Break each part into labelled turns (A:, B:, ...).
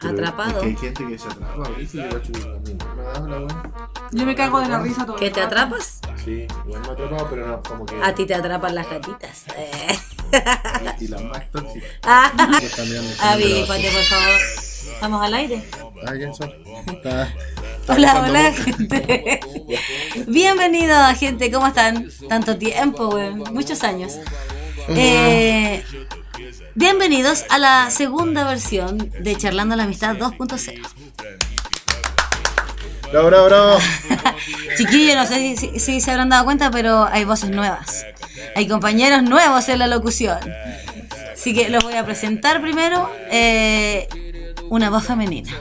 A: Atrapado.
B: es que hay gente que se atrapa, ¿viste? Yo me la.
C: Yo me cago de la risa todo.
A: ¿Que te atrapas?
B: Sí, igual me atrapado, pero no, como que.
A: A ti te atrapan las gatitas. Eh.
B: Y las más tóxicas.
A: Ah, avípate, por favor. Vamos al aire.
B: Ah, ¿quién son? Está-
A: Hola, hola, gente. Bienvenidos, gente. ¿Cómo están? Tanto tiempo, weón. Muchos años. Eh, bienvenidos a la segunda versión de Charlando la Amistad 2.0.
B: Bravo, bravo, bravo.
A: Chiquillos, no sé si, si- si se habrán dado cuenta, pero hay voces nuevas. Hay compañeros nuevos en la locución. Así que los voy a presentar primero. eh, una voz femenina.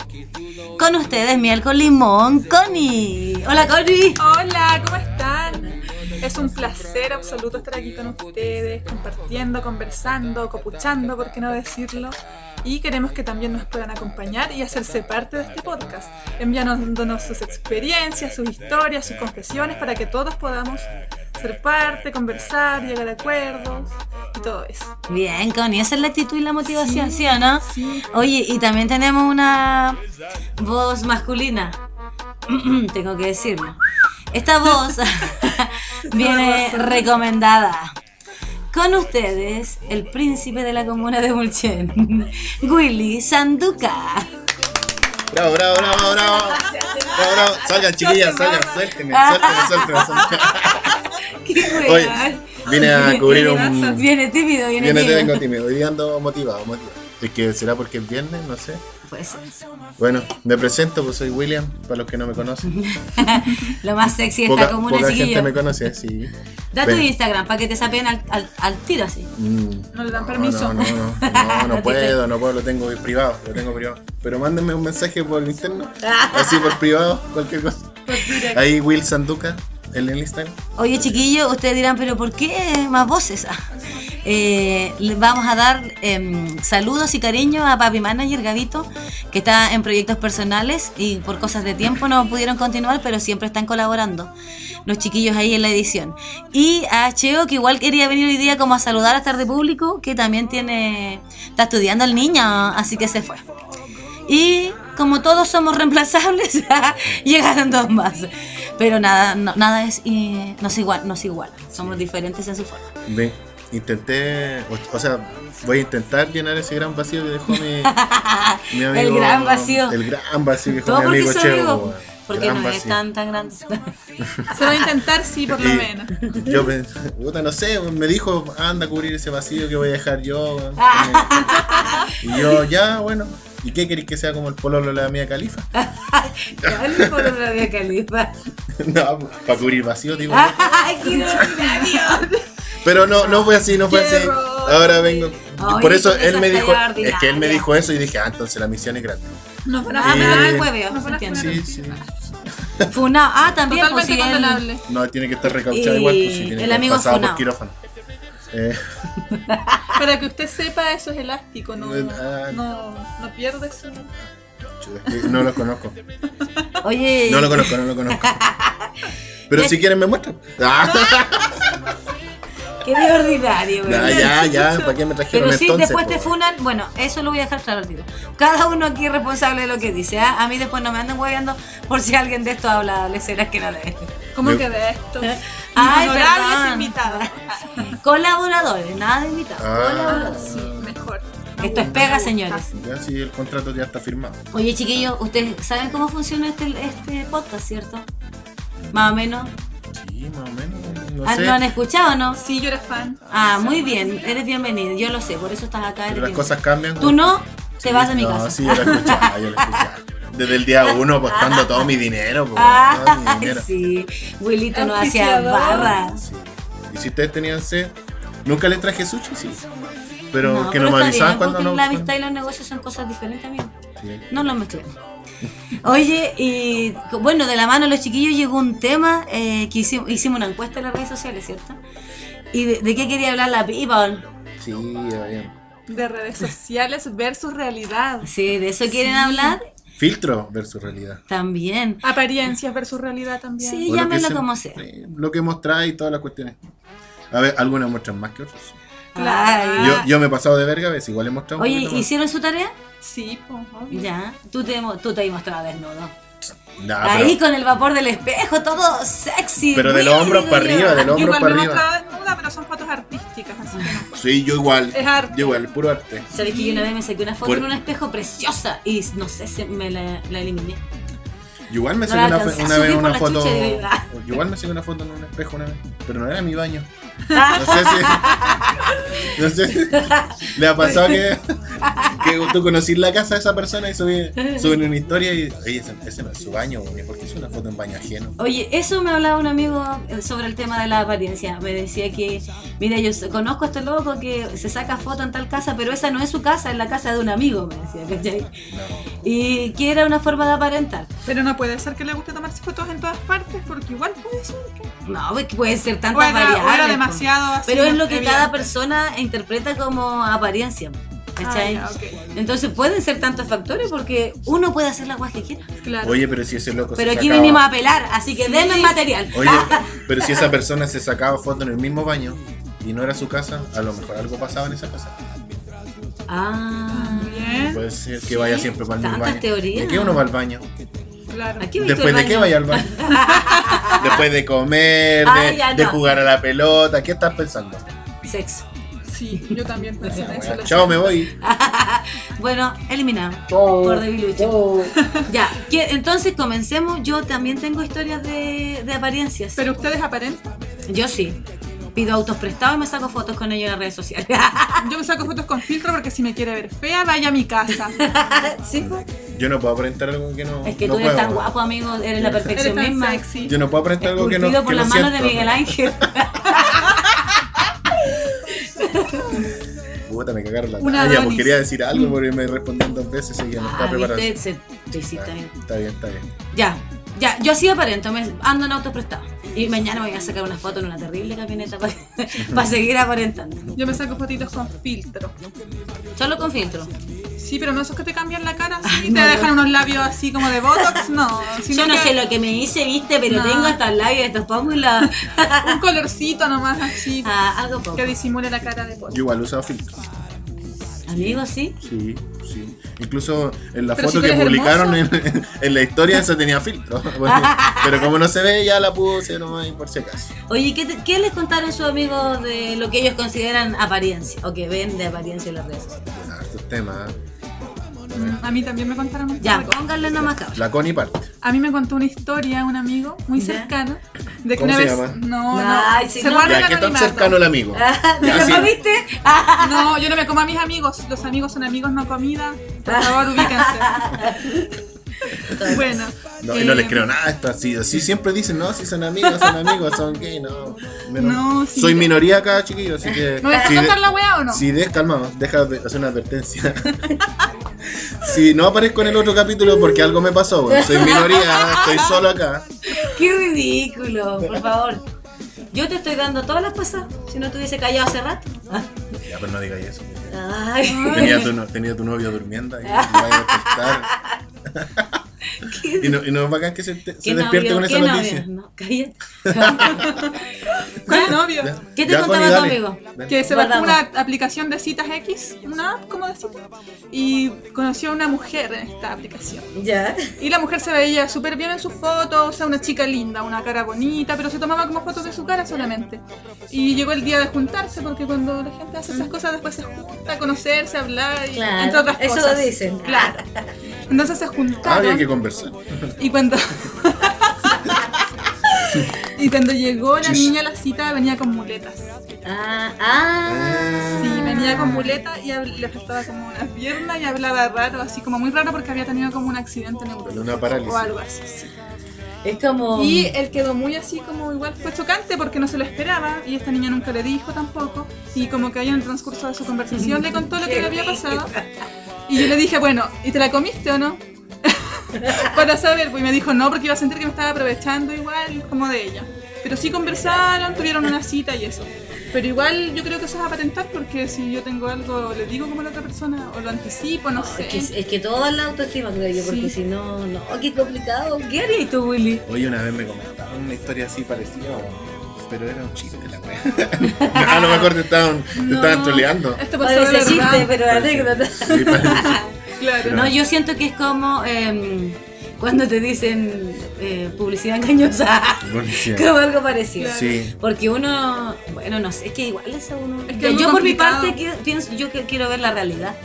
A: Con ustedes, miel con limón, Connie. Hola, Connie.
C: Hola, ¿cómo están? Es un placer absoluto estar aquí con ustedes, compartiendo, conversando, copuchando, por qué no decirlo. Y queremos que también nos puedan acompañar y hacerse parte de este podcast, enviándonos sus experiencias, sus historias, sus confesiones, para que todos podamos ser parte, conversar, llegar a acuerdos y todo eso.
A: Bien, Connie, esa es la actitud y la motivación, ¿sí, o no?
C: Sí.
A: Oye, y también tenemos una voz masculina. Tengo que decirlo. Esta voz viene recomendada. Con ustedes, el príncipe de la comuna de Mulchen, Willy Sanduca.
B: Bravo, bravo, bravo, bravo. Bravo, bravo. Salgan, chiquillas, salgan. Suéltenme, suéltenme, suéltenme. suéltenme.
A: ¿Qué
B: Oye,
A: wea?
B: vine a cubrir un.
A: Viene tímido, viene,
B: Viene,
A: tímido.
B: tengo tímido. Hoy ando motivado, motivado. Es que será porque es viernes, no sé.
A: Puede ser.
B: Bueno, me presento, pues soy William, para los que no me conocen.
A: Lo más sexy de
B: Poca,
A: esta comuna,
B: poca gente
A: chiquillo.
B: me conoce, sí.
A: Da tu
B: Ven.
A: Instagram para que te sapen al, al, al tiro así.
B: Mm,
C: No le dan permiso.
B: No, no, no, no, no, no puedo, no puedo, lo tengo privado, lo tengo privado. Pero mándenme un mensaje por interno, así por privado, cualquier cosa. Ahí Will Sanduca, en el Instagram.
A: Oye, chiquillos, ustedes dirán, pero ¿por qué más voces? Eh, vamos a dar em, saludos y cariño a Papi Manager Gavito, que está en proyectos personales y por cosas de tiempo no pudieron continuar, pero siempre están colaborando los chiquillos ahí en la edición. Y a Cheo, que igual quería venir hoy día como a saludar a estar de público, que también tiene está estudiando el niño, así que se fue. Y como todos somos reemplazables, llegaron dos más. Pero nada, nada es, eh, no es igual, no es igual. Somos diferentes en su forma.
B: Intenté, o, o sea, voy a intentar llenar ese gran vacío que dejó mi, mi amigo.
A: El gran vacío.
B: El gran vacío que dejó
A: Todo
B: mi amigo weón.
A: Porque
B: Gran
A: no es tan, tan grande.
C: Se va a intentar, sí, por lo menos.
B: Yo pensé, puta, no sé, me dijo, anda a cubrir ese vacío que voy a dejar yo. weón". y yo, ya, bueno. ¿Y qué queréis que sea como el pololo de la mía califa?
A: ¿Cuál fue la rabia califa?
B: no, para cubrir vacío, digo.
A: ¡Ay, qué!
B: Pero no, no fue así, no fue así. Ahora vengo.
A: Ay,
B: Por eso él me dijo, es que él me dijo eso y dije, ah, entonces la misión es grande.
C: No,
A: Ah, pero no
B: Eh,
A: hueveo,
C: No,
A: entiende.
B: Sí, sí.
A: Funao. Ah, también, pues sí, él-.
B: No, tiene que estar recauchado
A: Y
B: igual, pues si tiene
A: el
B: que
A: amigo
B: pasado por quirófano. Eh,
C: Para que usted sepa, eso es elástico, no,
B: Ah.
C: no, no pierde su...
B: chuta, es que no lo conozco.
A: Oye,
B: No lo conozco, no lo conozco. Pero si quieren me muestran. Ah,
A: qué de ordinario,
B: ya,
A: güey.
B: ya, ya, ¿para qué me trajeron
A: Pero sí,
B: entonces?
A: después te funan, bueno, eso lo voy a dejar claro al tiro. Cada uno aquí es responsable de lo que dice, ¿ah? A mí después no me anden hueveando por si alguien de esto habla leceras que no de
C: ¿Cómo
B: Yo-
C: que de esto?
A: Ay,
C: Honorables invitados.
A: Colaboradores, nada de invitados.
B: Ah.
A: Colaboradores.
C: Sí, mejor.
A: Esto es pega, señores.
B: Ya si el contrato ya está firmado.
A: Oye, chiquillos, ustedes saben cómo funciona este, este podcast, ¿cierto? Más o menos.
B: Sí, más o menos. No
A: Ah,
B: sé.
A: ¿Lo han escuchado o no?
C: Sí, yo era fan.
A: Ah, muy bien, eres bienvenido. Yo lo sé, por eso estás acá. Eres
B: Pero las cosas cambian.
A: Tú no, te vas de mi
B: no,
A: casa.
B: sí, yo lo escuchaba, yo lo escuchaba. Desde el día uno apostando todo mi dinero, po, todo mi
A: Ah,
B: dinero.
A: sí. Wilito no hacía barra.
B: Sí. Y si ustedes tenían sed, nunca les traje sushi, sí. Pero que
A: pero
B: no me avisaban cuando no.
A: La amistad y los negocios son cosas diferentes también.
B: Sí.
A: No los mezclemos. Oye, y bueno, de la mano de los chiquillos llegó un tema eh, que hicimos, hicimos una encuesta en las redes sociales, ¿cierto? ¿Y de, de qué quería hablar la people?
B: Sí, ya.
C: De redes sociales versus realidad.
A: Sí, de eso quieren hablar
B: Filtro versus realidad.
A: también.
C: Apariencias versus realidad también.
A: Sí.
B: O
A: llámenlo
B: se-
A: como sea.
B: lo que mostráis y todas las cuestiones. A ver, algunas muestran más que otras.
C: Claro.
B: Yo, yo me he pasado de verga a veces, igual he mostrado un
A: Oye. ¿hicieron su tarea?
C: Sí, pues, obvio.
A: Ya. Tú te, tú te mostrado desnudo.
B: Nah,
A: Ahí
B: pero,
A: con el vapor del espejo, todo sexy.
B: pero de
A: Uy,
B: los hombros
A: digo
B: para arriba, de los
C: Yo
B: hombros
C: igual
B: para
C: me he
B: arriba.
C: mostrado desnuda, pero son fotos artísticas, así que no.
B: Sí, yo igual.
C: Es arte.
B: Yo igual, puro arte.
A: ¿Sabes que yo una vez me saqué una foto
B: Por-
A: en un espejo preciosa y no sé si me la, la eliminé?
B: Yo igual me
A: No
B: saqué una, una vez una foto. igual me saqué una foto en un espejo una vez, pero no era mi baño. No sé si. No sé. ¿Le ha pasado que, que tú conocís la casa de esa persona y subí, suben una historia y. Oye, ese, ese no es su baño, güey, ¿por qué es una foto en baño ajeno?
A: Oye, eso me hablaba un amigo eh, sobre el tema de la apariencia. Me decía que, mira, yo conozco a este loco que se saca foto en tal casa, pero esa no es su casa, es la casa de un amigo, me decía, ¿cachai?
B: No.
A: Y que era una forma de aparentar.
C: Pero no puede ser que le guste tomarse fotos en todas partes, porque igual puede ser que.
A: No, puede ser tantas variables.
C: Demasiado así.
A: Pero es lo que
C: evidente.
A: cada persona interpreta como apariencia. ¿Cachai?
C: Ah.
A: Entonces pueden ser tantos factores porque uno puede hacer la guay que quiera.
C: Claro.
B: Oye, pero si ese loco
A: Pero
B: se
A: aquí
B: sacaba-
A: vinimos a apelar, así que
C: Sí.
A: denme material.
B: Oye, pero si esa persona se sacaba foto en el mismo baño y no era su casa, a lo mejor algo pasaba en esa casa.
A: Ah.
C: Bien,
B: Puede ser que
A: Sí,
B: vaya siempre para el mismo baño.
A: teorías.
B: ¿De qué uno va al baño?
C: Claro.
B: Después de qué vaya al baño. Después de comer, de,
A: Ah, ya
B: de
A: no.
B: jugar a la pelota, ¿qué estás pensando?
A: Sexo.
C: Sí, yo también pensé en eso. lo
B: Chao, me voy.
A: Bueno, eliminado. Por debilucho. Ya, entonces comencemos. Yo también tengo historias de, de apariencias.
C: Pero ustedes aparentan.
A: Yo sí. Pido autos prestados y me saco fotos con ellos en las redes sociales.
C: Yo me saco fotos con filtro porque si me quiere ver fea, vaya a mi casa.
A: sí.
B: Yo no puedo aparentar algo que no.
A: Es que
B: no
A: tú eres
B: puedo.
A: tan guapo, amigo. Eres la
C: Eres
A: perfección
C: tan
A: misma.
C: sexy.
B: Yo no puedo aparentar algo que no.
A: Por
B: que
A: las
B: no
A: manos de
B: siento.
A: Miguel Ángel.
B: Puta, me cagaron la
C: Una
B: talla, pues quería decir algo porque me respondieron dos veces y ya no está
A: Ah,
B: preparado.
A: se- te hiciste, amigo.
B: Está bien, está bien.
A: Ya, ya, yo así aparento, me ando en autos prestados. Y mañana me voy a sacar una foto en una terrible camioneta para seguir aparentando.
C: Yo me saco fotitos con filtro.
A: Solo con filtro.
C: Sí, pero no esos que te cambian la cara así
A: Ay,
C: y te
A: no,
C: dejan
A: no.
C: unos labios así como de botox, no. Sino
A: Yo no
C: que
A: sé lo que me hice, viste, pero
C: No.
A: tengo hasta el labio estos pómulos.
C: Un colorcito nomás así
A: Ah, algo poco.
C: que disimule la cara de botox.
B: Yo igual he usado filtros.
A: Amigo, sí.
B: Sí, sí. Incluso en la
C: Pero
B: foto
C: si
B: que publicaron en, en la historia esa tenía filtro. Bueno, pero como no se ve, ya la puse nomás por si acaso.
A: Oye, ¿qué, te- qué les contaron sus amigos de lo que ellos consideran apariencia? O que ven de apariencia en las redes sociales.
B: Ah, estos temas.
C: Mm, A mí también me contaron un
A: Ya, pónganle nomás cabrón.
B: La Connie parte.
C: A mí me contó una historia un amigo muy cercano de que
B: ¿Cómo
C: una
B: se
C: vez
B: llama?
C: no, no,
A: Ay, sí,
C: se
A: no.
C: guarda
B: Ya, ¿qué tan cercano el amigo?
A: ¿Te lo comiste?
C: No, yo no me como a mis amigos. Los amigos son amigos, no comida. Por favor, ubíquense. bueno.
B: No, y no
C: eh,
B: les creo nada esto así. Así siempre dicen, no, si son amigos, son amigos, son gay, no.
C: No, sí.
B: Soy minoría acá, chiquillos, así que.
C: ¿Me vas a
B: si
C: contar
B: de-
C: la weá o no?
B: Si des, calmado, deja de hacer una advertencia. si no aparezco en el otro capítulo porque algo me pasó, bueno, soy minoría, estoy solo acá.
A: Qué ridículo, por favor. Yo te estoy dando todas las cosas. Si no estuviese callado hace rato.
B: Ya, pero no digáis eso. Tenía tu, tenía tu novio durmiendo y me vaya a despertar.
A: qué,
B: Y no, y no es bacán que se, te- se
A: qué
B: despierte
A: novio,
B: con esa
A: qué novio.
B: noticia.
A: No, cállate.
C: ¿Cuál novio?
B: Ya.
A: ¿Qué te
B: Ya,
A: contaba
B: Connie,
A: tu amigo?
C: Que se bajó una aplicación de citas X, una app como de citas, y conoció a una mujer en esta aplicación.
A: Ya.
C: Y la mujer se veía súper bien en sus fotos, o sea, una chica linda, una cara bonita, pero se tomaba como fotos de su cara solamente. Y llegó el día de juntarse, porque cuando la gente hace esas cosas después se junta a conocerse, a hablar, y,
A: Claro,
C: entre otras
A: eso
C: cosas.
A: lo dicen.
C: Claro. Entonces se
B: Ah,
C: juntaron.
B: Conversar.
C: Y cuando. y cuando llegó la niña a la cita, venía con muletas.
A: Ah, ah.
C: Sí, venía con muletas y le faltaba como una pierna y hablaba raro, así como muy raro porque había tenido como un accidente neurológico
B: Una parálisis.
C: o algo así. sí.
A: Es como.
C: Y él quedó muy así como igual fue chocante porque no se lo esperaba y esta niña nunca le dijo tampoco y como que ahí en el transcurso de su conversación le contó lo que le había pasado y yo le dije, bueno, ¿y te la comiste o no? Para saber, pues y me dijo no porque iba a sentir que me estaba aprovechando igual como de ella. Pero sí conversaron, tuvieron una cita y eso. Pero igual yo creo que eso es aparentar porque si yo tengo algo, le digo como a la otra persona o lo anticipo, no sé.
A: Es que, es que todo es la autoestima, creo yo, porque
C: Sí.
A: si no, no, qué complicado. ¿Qué harías tú, Willy?
B: Oye, una vez me comentaron una historia así parecida. pero era un chiste la wea. a lo mejor te estaban, te
C: No.
B: estaban troleando.
C: Esto pasó de
A: Parece chiste,
C: verdad.
A: pero anécdota.
B: Sí,
A: No, yo siento que es como em, cuando te dicen eh, publicidad engañosa. Como algo parecido.
B: Sí.
A: Porque uno, bueno, no sé, es que igual es a uno.
C: Es que
A: yo
C: es muy
A: yo por mi parte que- pienso, yo que quiero ver la realidad.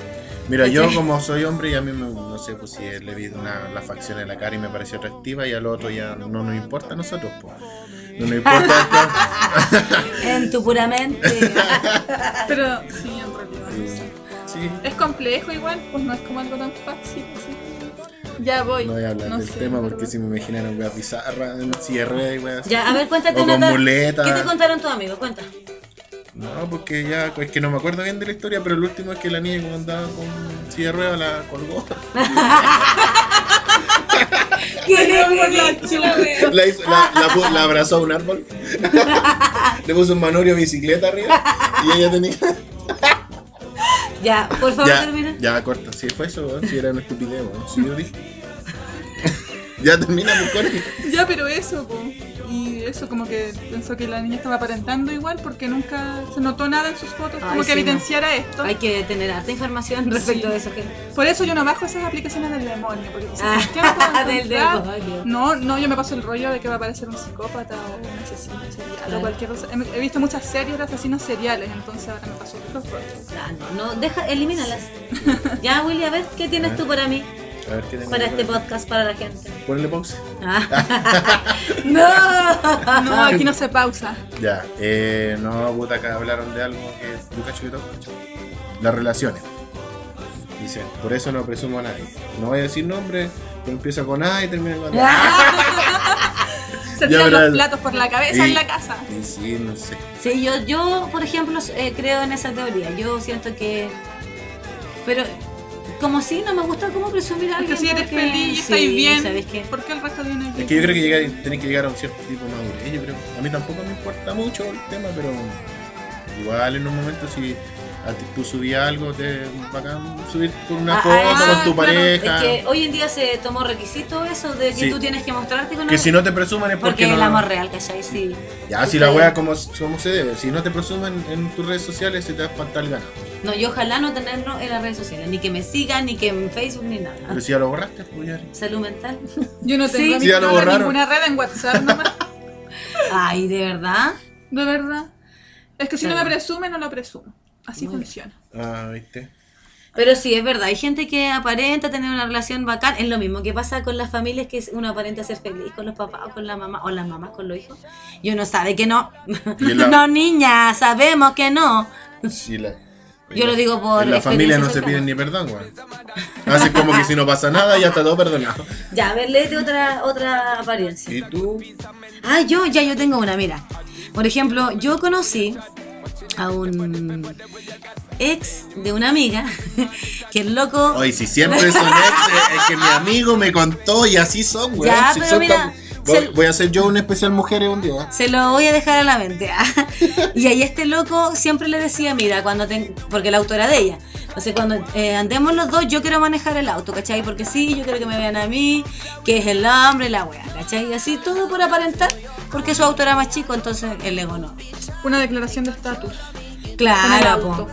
B: Mira, yo como soy hombre y a mí me, no sé, pues si le vi una, la facción en la cara y me pareció atractiva y al otro ya no nos importa a nosotros, pues. No nos importa esto.
A: En tu pura mente.
C: Pero sí,
B: Sí.
C: Es complejo igual, pues no es como algo tan fácil. así. Ya voy.
B: No voy a hablar
C: No
B: del
C: sé,
B: tema porque
C: verdad.
B: si me imaginaron weas bizarras en cierre y weas.
A: ya, a ver, cuéntate
B: O
A: una
B: con
A: ta-
B: muleta.
A: ¿Qué te contaron tus amigos? Cuenta.
B: No, porque ya, es que no me acuerdo bien de la historia, pero el último es que la niña cuando andaba con silla de ruedas la colgó. La, hizo- la, la abrazó a un árbol. Le puso un manorio de bicicleta arriba. Y ella tenía.
A: Ya, por favor,
B: Ya,
A: termina.
B: ya corta. Si fue eso, weón. Si era una estupidez, weón. Si yo dije. ya termina, pues, Connie.
C: Ya, pero eso, po. Eso como que pensó que la niña estaba aparentando igual porque nunca se notó nada en sus fotos,
A: Ay,
C: como
A: sí,
C: que
A: no.
C: evidenciara esto.
A: Hay que tener harta información respecto
C: Sí.
A: de eso. que-
C: Por eso yo no bajo esas aplicaciones del demonio, porque
A: Ah,
C: ¿por qué no
A: del demonio.
C: No, no, yo me paso el rollo de que va a aparecer un psicópata o un asesino serial
A: Claro.
C: o cualquier cosa. He, he visto muchas series de asesinos seriales, entonces ahora me paso los rollos.
A: Ah, no, no, deja, elimínalas. ya, Willy, a ver, ¿qué tienes tú para mí?
B: A ver qué tengo
A: Para
B: que
A: este podcast, para la gente.
B: Ponle pausa.
A: Ah. no.
C: No, aquí no se pausa.
B: Ya, eh, no, puta, acá hablaron de algo que que todo cacho. Las relaciones. Dice, por eso no presumo a nadie. No voy a decir nombre, pero empieza con A y termina con A.
C: Se tiran los platos por la cabeza en la casa.
B: Sí, no sé.
A: Sí, yo, yo por ejemplo, eh, creo en esa teoría. Yo siento que. Pero, como si no me gusta cómo presumir a
C: Porque
A: alguien.
C: si eres
A: porque-
C: feliz y
A: sí,
C: estáis bien,
A: ¿sabes qué?
C: ¿por qué el resto viene aquí?
B: Es que yo creo que llegar, tenés que llegar a un cierto tipo de madurez. Yo creo. A mí tampoco me importa mucho el tema, pero igual en un momento si a ti tú subías algo, te bacán subir con una
A: Ah,
B: foto
A: ah,
B: con tu
C: claro.
B: pareja.
A: Es que hoy en día se tomó requisito eso de que
B: Sí.
A: tú tienes que mostrarte con
B: Que
A: alguien.
B: si no te presuman es
A: Porque
B: porque,
A: el
B: no.
A: amor real, ¿cachai? Sí.
B: Ya, si la wea como, como se debe. Si no te presumen en tus redes sociales, se te va a espantar el ganado.
A: No, yo ojalá no tenerlo en las redes sociales. Ni que me sigan, ni que en Facebook, ni nada.
B: Pero si ya lo borraste, pues ya.
A: Salud mental.
C: Yo no tengo
B: Sí, ya lo
C: ninguna- ninguna red en WhatsApp nomás.
A: Ay, ¿de verdad?
C: De verdad. Es que si no me presume, no lo presumo. Así funciona.
B: Ah, viste.
A: Pero sí, es verdad. Hay gente que aparenta tener una relación bacán. Es lo mismo que pasa con las familias que uno aparenta ser feliz con los papás o con la mamá o las mamás con los hijos. Y uno sabe que no.
B: La-
A: no, niña, sabemos que no.
B: Sí, la-
A: Yo lo digo por
B: En la familia no se piden ni perdón, weón. Hacen como que si no pasa nada, ya está todo perdonado.
A: Ya, a ver, léete otra, otra apariencia.
B: ¿Y tú?
A: Ah, yo, ya yo tengo una, mira. Por ejemplo, yo conocí a un ex de una amiga que el loco...
B: Oye, si siempre son ex, es que mi amigo me contó y así son, weón.
A: Ya,
B: Si
A: pero
B: son
A: mira,
B: tan- voy, a hacer yo un especial mujeres un día.
A: Se lo voy a dejar a la mente. ¿ah? Y ahí este loco siempre le decía, mira, cuando te... porque el auto era de ella. Entonces cuando eh, andemos los dos, yo quiero manejar el auto, ¿cachai? Porque sí, yo quiero que me vean a mí, que es el hombre, la wea, ¿cachai? Y así todo por aparentar, porque su auto era más chico, entonces el ego no.
C: Una declaración de estatus.
A: Claro.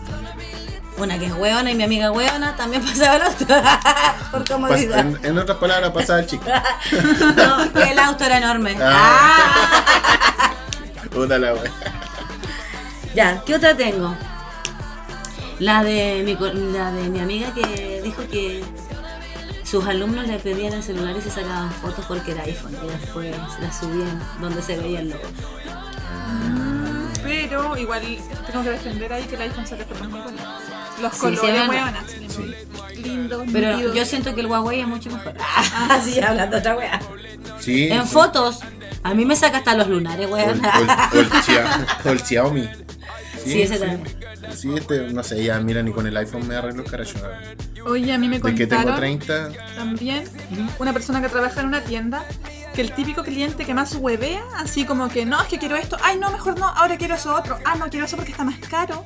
A: Una que es hueona y mi amiga hueona también pasaba el auto. por
B: Pas-
A: comodidad.
B: en, en otras palabras, pasaba el chico.
A: No, que el auto era enorme.
B: Ah.
A: Ah.
B: Puta la wea.
A: Ya, ¿qué otra tengo? La de mi, co- la de mi amiga que dijo que sus alumnos le pedían el celular y se sacaban fotos porque era iPhone y después la subían donde se veía el logo.
C: Pero igual tengo que defender ahí que el iPhone saca fotos muy bonitas. Los
A: Sí,
C: colores,
A: sí,
C: salen muy lindos,
A: Pero yo siento que el Huawei es mucho mejor. Ah, sí, hablando otra wea.
B: Sí.
A: En
B: sí.
A: fotos, a mí me saca hasta los lunares, weón.
B: o el- o el Xiaomi.
A: Sí, ese también.
B: Sí, este, no sé, ya mira, ni con el iPhone me arreglo el caracho.
C: Oye, a mí me
B: De que tengo
C: contaron
B: 30.
C: también una persona que trabaja en una tienda que el típico cliente que más huevea, así como que no, es que quiero esto, ay no, mejor no, ahora quiero eso otro, ah no, quiero eso porque está más caro,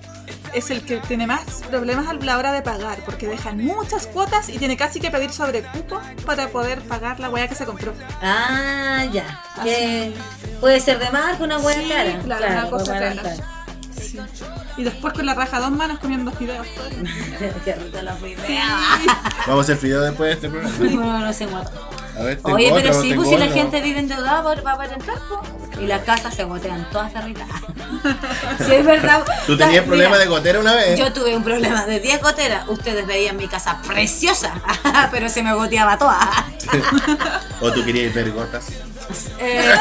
C: es el que tiene más problemas a la hora de pagar, porque dejan muchas cuotas y tiene casi que pedir sobre cupo para poder pagar la hueá que se compró.
A: Ah, ya. Que puede ser de marca, una buena
C: Sí,
A: cara.
C: claro, una cosa
A: buena
C: cara. Sí. Y después con la raja dos manos comiendo fideos.
A: Qué rico la primera.
B: Vamos a hacer video después de este programa.
A: No, no sé cuánto.
B: A ver, tengo
A: Oye, pero
B: otro,
A: sí,
B: tengo
A: pues si la
B: otro.
A: gente vive endeudada va va a entrar, po. Y las casas se gotean todas cerritas. sí, es verdad.
B: Tú tenías
A: Da-
B: problema
A: mira,
B: de gotera una vez.
A: Yo tuve un problema de 10 goteras. Ustedes veían mi casa preciosa, pero se me goteaba toda.
B: O tú querías ver gotas.
A: Eh,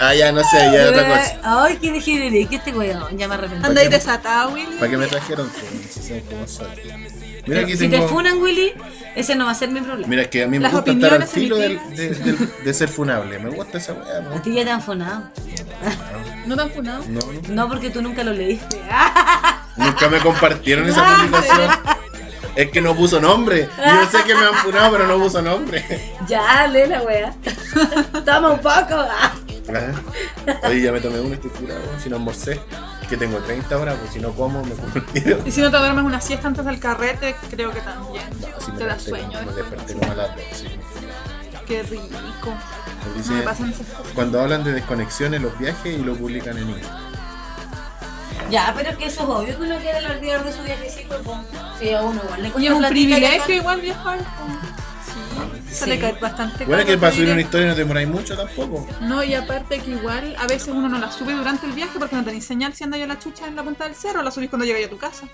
B: Ah, ya no sé, ya otra cosa.
A: Ay, qué dije que este weón, ya me arrepentí.
C: Anda ahí desatado, Willy.
B: ¿Para qué me trajeron? Pues, si saben cómo soy. Mira aquí
A: si te funan, Willy, ese no va a ser mi problema.
B: Mira, es que a mí me
C: Las
B: gusta estar al filo del- de, ser funable. Me gusta esa weá,
A: A
B: ¿no?
A: ti ya te han funado.
C: ¿No te han funado?
B: No,
A: porque tú nunca lo leíste.
B: Nunca me compartieron esa
A: Ah,
B: publicación. Es que no puso nombre. Yo sé que me han funado, pero no puso nombre.
A: Ya, lee la wea. Toma un poco.
B: Ah. Oye, ya me tomé uno, estoy curado. Si no almorcé, que tengo 30 horas, pues si no como, me como el tiro.
C: Y si no te duermes una siesta antes del carrete, creo que también.
B: Me
C: te da sueño.
B: como- Me desperté como a las 12.
C: Qué rico.
B: Me
C: No me
B: dice,
C: pasan esas cosas.
B: cuando hablan de desconexiones, los viajes y lo publican en Instagram.
A: Ya, pero es que eso es obvio que uno quiere el olvidar de su viajecito. po. Sí, a uno igual le
C: Y es un privilegio igual viajar. po. Sí, bastante
B: Bueno,
C: caro
B: que para subir una historia no te demoráis mucho tampoco.
C: No, y aparte que igual a veces uno no la sube durante el viaje porque no tenéis señal si anda yo la chucha en la punta del cerro, la subís cuando llegáis a tu casa.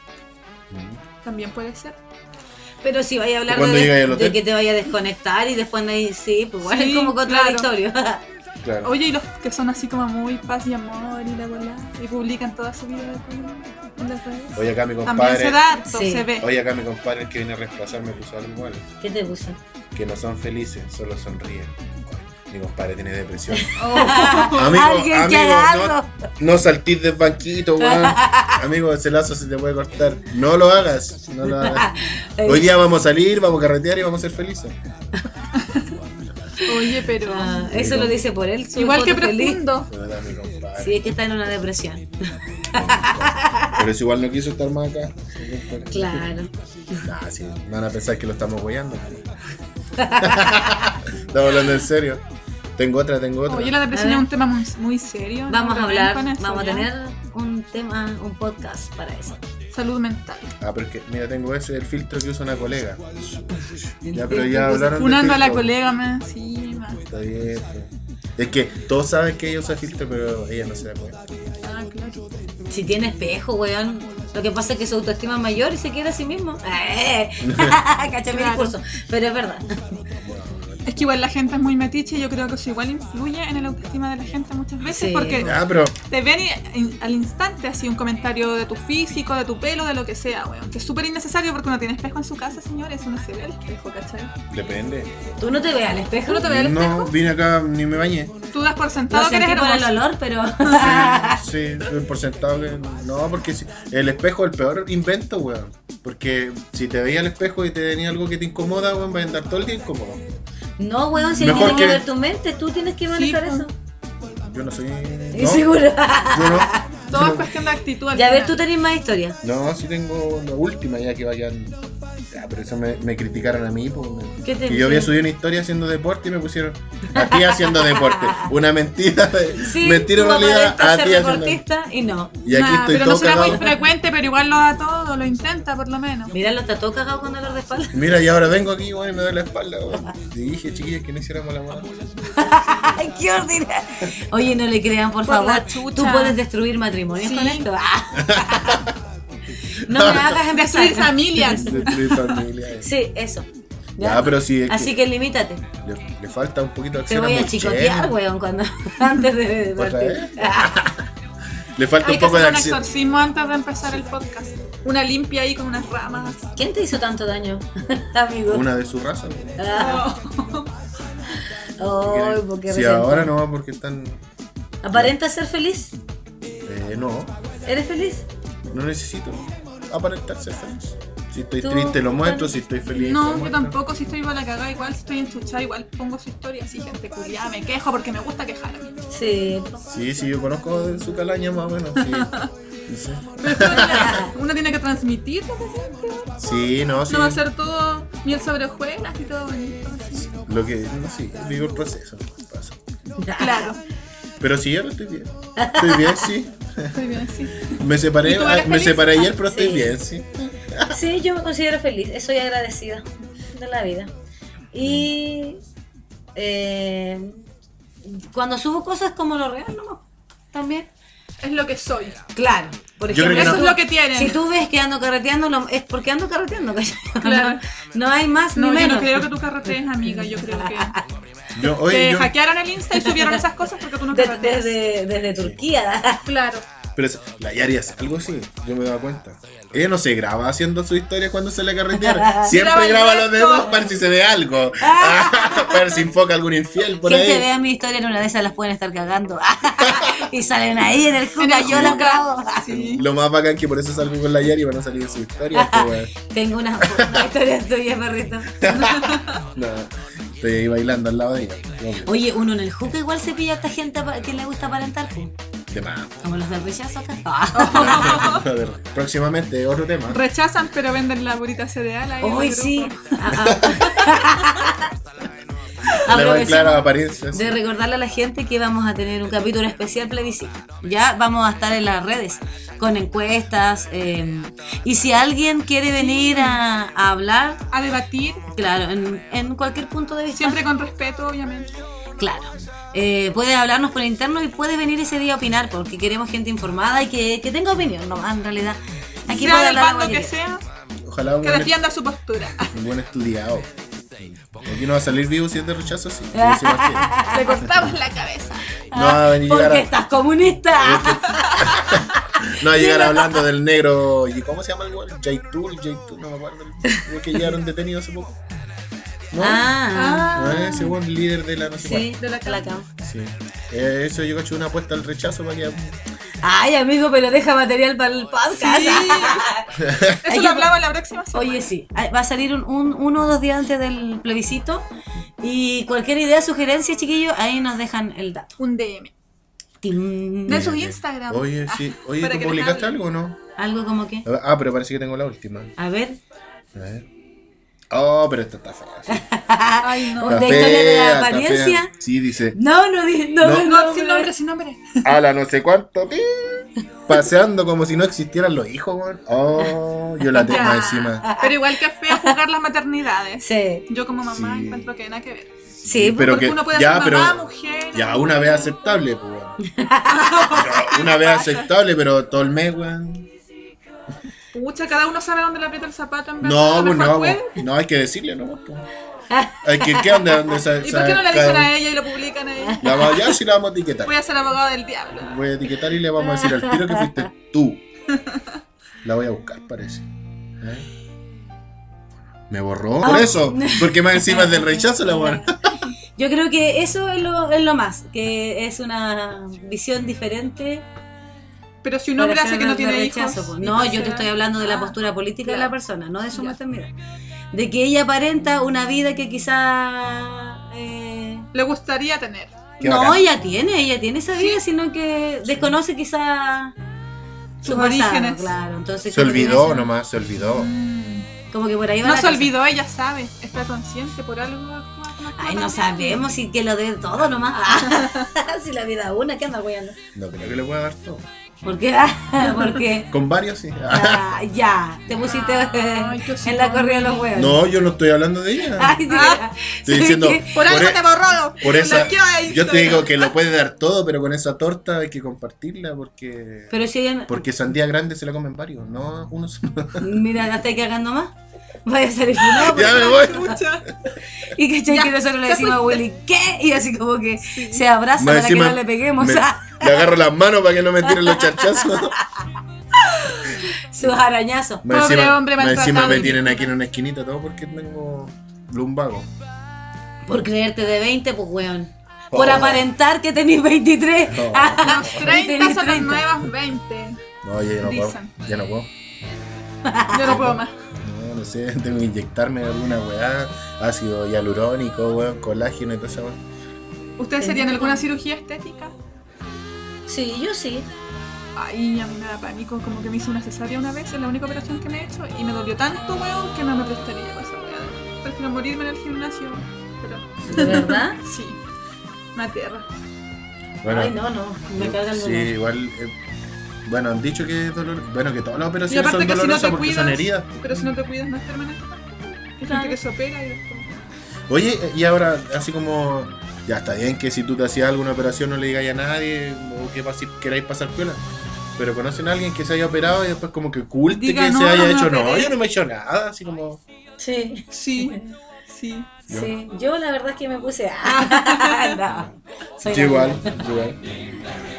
C: También puede ser.
A: Pero si vaya a hablar
B: ¿Cuándo
A: de, que te vaya a desconectar y después de ahí, sí, pues igual
C: Sí,
A: es como contradictorio.
B: Claro.
C: Oye, y los que son así como muy paz y amor y la bola, y publican toda su vida en las redes.
B: Oye, acá mi
C: También
B: compadre.
C: se da harto,
A: Sí.
C: se ve.
B: Oye, acá mi compadre el que viene a reemplazar me puso algo igual.
A: ¿Qué te puse?
B: Que no son felices, solo sonríen. Mi compadre tiene depresión.
A: Oh. Alguien que haga algo.
B: no, no saltís del banquito, weón. Amigo, ese lazo se te puede cortar. No lo hagas, no lo hagas. Hoy día vamos a salir, vamos a carretear y vamos a ser felices.
C: Oye, pero.
A: Ah, eso lo dice por él.
C: igual que
A: feliz.
C: profundo.
B: Compadre.
A: Sí, es que está en una depresión.
B: Pero si igual no quiso estar más acá.
A: Claro.
B: Ah, sí, van a pensar que lo estamos guiando. estamos hablando en serio. Tengo otra, tengo otra.
C: Oye, la depresión es un tema muy, muy serio. no
A: Vamos a hablar, vamos a tener un tema, un podcast para eso.
C: Salud mental.
B: Ah, pero es que, mira, tengo ese, el filtro que usa una colega. Ya, pero ya hablaron de
C: Funando a la colega más encima.
B: Está bien. Es que todos saben que ella usa filtro, pero ella no se da cuenta.
C: Ah, claro.
A: Si tiene espejo, weón. Lo que pasa es que su autoestima es mayor y se quiere a sí mismo. ¡Eh! Cacha mi
C: Claro.
A: discurso. Pero es verdad.
C: Es que igual la gente es muy metiche y yo creo que eso igual influye en el autoestima de la gente muchas veces
A: Sí.
C: porque
B: Ah, pero
C: te ven y- in- al instante así un comentario de tu físico, de tu pelo, de lo que sea, weón. Que es súper innecesario porque uno tiene espejo en su casa, señores. Uno se ve al espejo, ¿cachai?
B: depende.
A: Tú no te ves al espejo.
C: ¿Tú no te ves al
B: No,
C: espejo?
B: vine acá ni me bañé.
C: Tú das por sentado
A: Lo
C: que eres
A: por el olor, pero.
B: Sí, doy por sentado que. No, porque si- el espejo es el peor invento, weón. Porque si te veía al espejo y te venía algo que te incomoda, weón, vas a andar todo el día incómodo.
A: No, weón, si
B: Mejor
A: tienes que
B: que-
A: ver tu mente, tú tienes que manejar eso.
B: Yo no soy.
A: Y
B: No,
A: seguro.
B: yo no.
C: Todo es cuestión de actitud. al
A: Ya a ver,
C: final.
A: tú tenés más historia.
B: No, sí tengo la última ya que vayan. Ya, pero eso me, me criticaron a mí. Me-
A: ¿Qué te
B: que yo había subido una historia haciendo deporte y me pusieron a ti haciendo deporte. Una mentira.
A: Sí,
B: mentira en realidad a ti haciendo.
A: deportista y no.
B: Y aquí
C: Nah,
B: estoy
C: pero
B: todo
C: no será muy frecuente, pero igual lo da todo, lo intenta por lo menos.
A: Mira, lo está todo cagado con dolor de espalda.
B: Mira, y ahora vengo aquí, weón, y me doy la espalda, weón. Y dije, chiquillas, que no hiciéramos la mano.
A: Qué ordinario. Oye, no le crean, por,
C: Por
A: favor. Tú puedes destruir matrimonios
C: Sí.
A: con esto. No me hagas
C: Destruir
A: empezar.
C: familias.
B: Destruir familia. eh.
A: Sí, eso.
B: Ya, pero sí, es
A: Así
B: que-
A: que limítate.
B: Le, le falta un poquito de
A: Te
B: acción
A: voy a chicotear, weón, cuando antes de, de
B: ¿Otra
A: partir.
B: Le falta
C: Hay
B: un
C: que
B: poco de
C: hacer un
B: acción.
C: exorcismo antes de empezar el podcast. Una limpia ahí con unas ramas.
A: ¿Quién te hizo tanto daño, amigo?
B: Una de su raza.
A: Ah, porque
B: Si ahora no va porque están.
A: ¿Aparentas ser feliz?
B: Eh, no,
A: ¿Eres feliz?
B: no necesito aparentar ser feliz. Si estoy
A: ¿Tú,
B: triste lo muestro, si estoy feliz.
C: No,
B: lo
C: yo
B: muestro.
C: tampoco, si estoy para la cagada, igual si estoy enchuchada, igual pongo su historia así, gente culiada, me quejo porque me gusta quejarme.
A: Sí.
B: Sí, sí, yo conozco de su calaña más o menos. Sí, Sí, sí.
C: Uno tiene que transmitir lo que siente.
B: Sí, no, sí.
C: No va a ser todo miel sobre hojuelas y todo bonito. así.
B: Lo que, no sé, vivo el proceso. pasa.
C: Claro,
B: Pero sí, ahora estoy bien. Estoy bien, sí.
C: Estoy bien, sí.
B: Me separé,
C: ¿Y tú eres
B: me
C: feliz?
B: separé ayer, pero estoy
A: Sí.
B: bien, sí.
A: Sí, yo me considero feliz, soy agradecida de la vida. Y eh, cuando subo cosas como lo real, ¿no? También.
C: Es lo que soy.
A: Claro, por ejemplo,
B: que
C: Eso
B: no.
C: es lo que tienen.
A: si tú ves que ando carreteando, lo- es porque ando carreteando.
C: Claro.
A: No, no hay más
C: No,
A: ni
C: yo
A: menos.
C: no creo que tú carretees, amiga. Yo creo que
B: Yo,
C: te
B: oye, yo,
C: hackearon el Insta y subieron esas cosas porque tú no
A: De-
C: carreteas.
A: desde, desde Turquía.
C: Claro.
B: pero es- la Yari hace algo así, yo me he dado cuenta. Ella no se graba haciendo su historia cuando se le carretea. Siempre
C: Graba
B: los demás para ver si se ve algo. para ver si enfoca algún infiel por
A: te
B: ahí.
A: vea mi historia en una de esas las pueden estar cagando. y salen ahí en el
C: el
A: yo las grabo.
C: Sí.
B: Lo más bacán que por eso salgo con la Yari y van a salir en su historia. weón.
A: Tengo una, una historia tuya, perrito.
B: No, estoy ahí bailando al lado de ella.
A: Oye, uno en el juca igual se pilla a esta gente que le gusta aparentar.
B: De más.
A: como los del rechazo acá.
B: A ver, próximamente otro tema.
C: Rechazan, pero venden la burita cereal ahí. el
A: sí.
B: claro apariencias.
A: de recordarle a la gente que vamos a tener un capítulo especial plebiscito. Ya vamos a estar en las redes con encuestas. eh, y si alguien quiere venir a, a hablar,
C: A debatir,
A: claro, en, en cualquier punto de vista.
C: siempre con respeto, obviamente.
A: Claro. Eh, puede hablarnos por interno y puede venir ese día a opinar porque queremos gente informada y que, que tenga opinión, nomás en realidad. Aquí
C: sea
A: puede
C: del
A: hablar
C: bando
A: lo
C: que sea,
B: Ojalá un
C: que defienda su postura.
B: un buen estudiado. Aquí no va a salir vivo si es de rechazo, sí.
C: Le cortamos la cabeza.
B: No va a venir
A: Porque
B: llegar a-
A: estás comunista.
B: No va a llegar hablando del negro. ¿Y cómo se llama el güey? J-Tool, J-Tool, no me acuerdo. El que llegaron detenido hace poco. ¿No?
A: Ah,
B: ¿No es ese buen líder de la no sé
A: sí,
C: de la
A: la.
B: Sí. Eh, eso yo cacho una apuesta al rechazo para que.
A: Ay, amigo, pero deja material para el podcast.
C: Sí. Eso lo hablamos la próxima semana.
A: Oye, sí, va a salir un, un- uno o dos días antes del plebiscito. Y cualquier idea, sugerencia, chiquillos, ahí nos dejan el dato.
C: Un DM.
A: Tim.
C: De su Instagram.
B: Oye, sí.
C: Ah,
B: Oye, ¿tú publicaste algo o no?
A: Algo como que.
B: Ah, pero parece que tengo la última.
A: A ver.
B: A ver. Oh, pero esta está fea. sí.
C: Ay, no.
A: ¿De
B: Está
A: historia de
B: fea,
A: la
B: está
A: apariencia?
B: fea. Sí, dice.
A: No, no, no,
B: No.
A: no,
C: No, sin nombre, sin nombre.
B: A la no sé cuánto. Paseando como si no existieran los hijos, weón. Oh, yo la tengo
C: Ya.
B: encima.
C: Pero igual que es feo jugar las maternidades.
A: Sí,
C: Yo como mamá
B: Sí.
C: encuentro que nada que ver.
A: sí,
B: pero
C: Porque
B: que
C: uno puede
B: ya,
C: ser
B: pero
C: mamá, mujer.
B: ya una vez aceptable, pues. weón. Pero Una vez aceptable, pero todo el mes, weón.
C: Pucha, cada uno sabe dónde le aprieta el zapato en verdad.
B: No, pues no, pues, no hay que decirle, no, pues. Hay que ¿qué onda? ¿Dónde sa-
C: ¿Y por qué no le
B: cada
C: dicen a ella y lo publican a ella?
B: La vamos, ya sí la vamos a etiquetar.
C: Voy a ser abogado del diablo.
B: Voy a etiquetar y le vamos a decir al tiro que fuiste tú. La voy a buscar, parece. ¿Eh? Me borró. Por eso, porque más encima del rechazo la buena.
A: Yo creo que eso es lo, es lo más, que es una visión diferente.
C: Pero si un hombre hace que no tiene
A: rechazo,
C: hijos.
A: pues. No, yo te estoy hablando de la
C: Ah,
A: postura política de la persona, no de su
C: Ya.
A: maternidad. De que ella aparenta una vida que quizá... eh,
C: Le gustaría tener.
B: Qué
A: no,
B: bacán.
A: ella tiene, ella tiene esa vida, sino que desconoce quizá
C: Sus
A: su pasado,
C: orígenes.
A: Claro, entonces
B: Se olvidó
A: eso-
B: nomás, se olvidó.
A: Como que por ahí va
C: No
A: la
C: se
A: cosa.
C: olvidó, ella sabe. Está consciente por algo.
A: Ay, no sabemos si que lo dé todo nomás. si la vida una, ¿qué anda weyando?
B: No creo que le pueda dar todo.
A: ¿Por qué? Porque
B: Con varios sí.
A: ah, ya, te pusiste eh,
C: Ay,
A: en la corrida de los huevos.
B: No, yo no estoy hablando de ella.
A: Ay,
C: Ah.
B: Estoy diciendo-
A: que-
C: Por algo
B: Por e-
C: te borró.
B: Por esa, yo te digo que lo puede dar todo, pero con esa torta hay que compartirla porque
A: Pero si ella,
B: porque sandía grande se la comen varios, no uno solo.
A: mira, la estoy cagando más. Vaya a salir funado.
B: ya me voy.
A: Y que
C: Ya,
A: que nosotros le decimos a Willy, ¿qué? Y así como que se abraza
B: Más
A: para
B: encima,
A: que no le peguemos
B: me- le agarro las manos para que no me tiren los charchazos.
A: sus arañazos.
B: Más
C: Pobre
B: encima,
C: hombre
B: más encima
C: maltratado.
B: me tienen aquí en una esquinita todo porque tengo lumbago.
A: Por creerte de 20, pues weón. Por
B: Oh.
A: aparentar que tenéis 23.
B: Oh.
A: Ah,
C: Los
A: y
C: 30
A: tenés
C: son las
A: 30.
C: nuevas 20.
B: No, ya, ya no puedo. Ya no puedo.
C: Yo no puedo más.
B: No, sé, tengo que inyectarme alguna weá, ácido hialurónico, weón, colágeno y toda esa weá.
C: ¿Ustedes serían alguna cirugía estética?
A: Sí, yo sí.
C: Ay, a mí me da pánico, como que me hice una cesárea una vez, es la única operación que me he hecho, y me dolió tanto, weón, que no me prestaría para esa weá. Prefiero morirme en el gimnasio, pero
A: ¿De verdad?
C: sí, me aterra.
B: Bueno,
A: Ay, no, no. Me cargan
B: sí, igual, eh, bueno, han dicho que es dolor, bueno, que todas las operaciones son
C: que si no
B: dolorosas porque
C: cuidas,
B: son heridas.
C: pero si no te cuidas no es permanente. Hay
A: Claro.
C: gente que se opera y después...
B: Oye, y ahora, así como, ya está bien que si tú te hacías alguna operación no le digáis a nadie, o que pas- queráis pasar piola. Pero conocen a alguien que se haya operado y después como que oculte
C: Diga,
B: que
C: "No,
B: se haya
C: no
B: hecho. No,
C: operé".
B: yo no me he hecho nada, así como.
A: Sí.
C: Sí, sí.
A: Sí, yo la verdad es que me puse. no, soy
B: Yo igual, yo igual.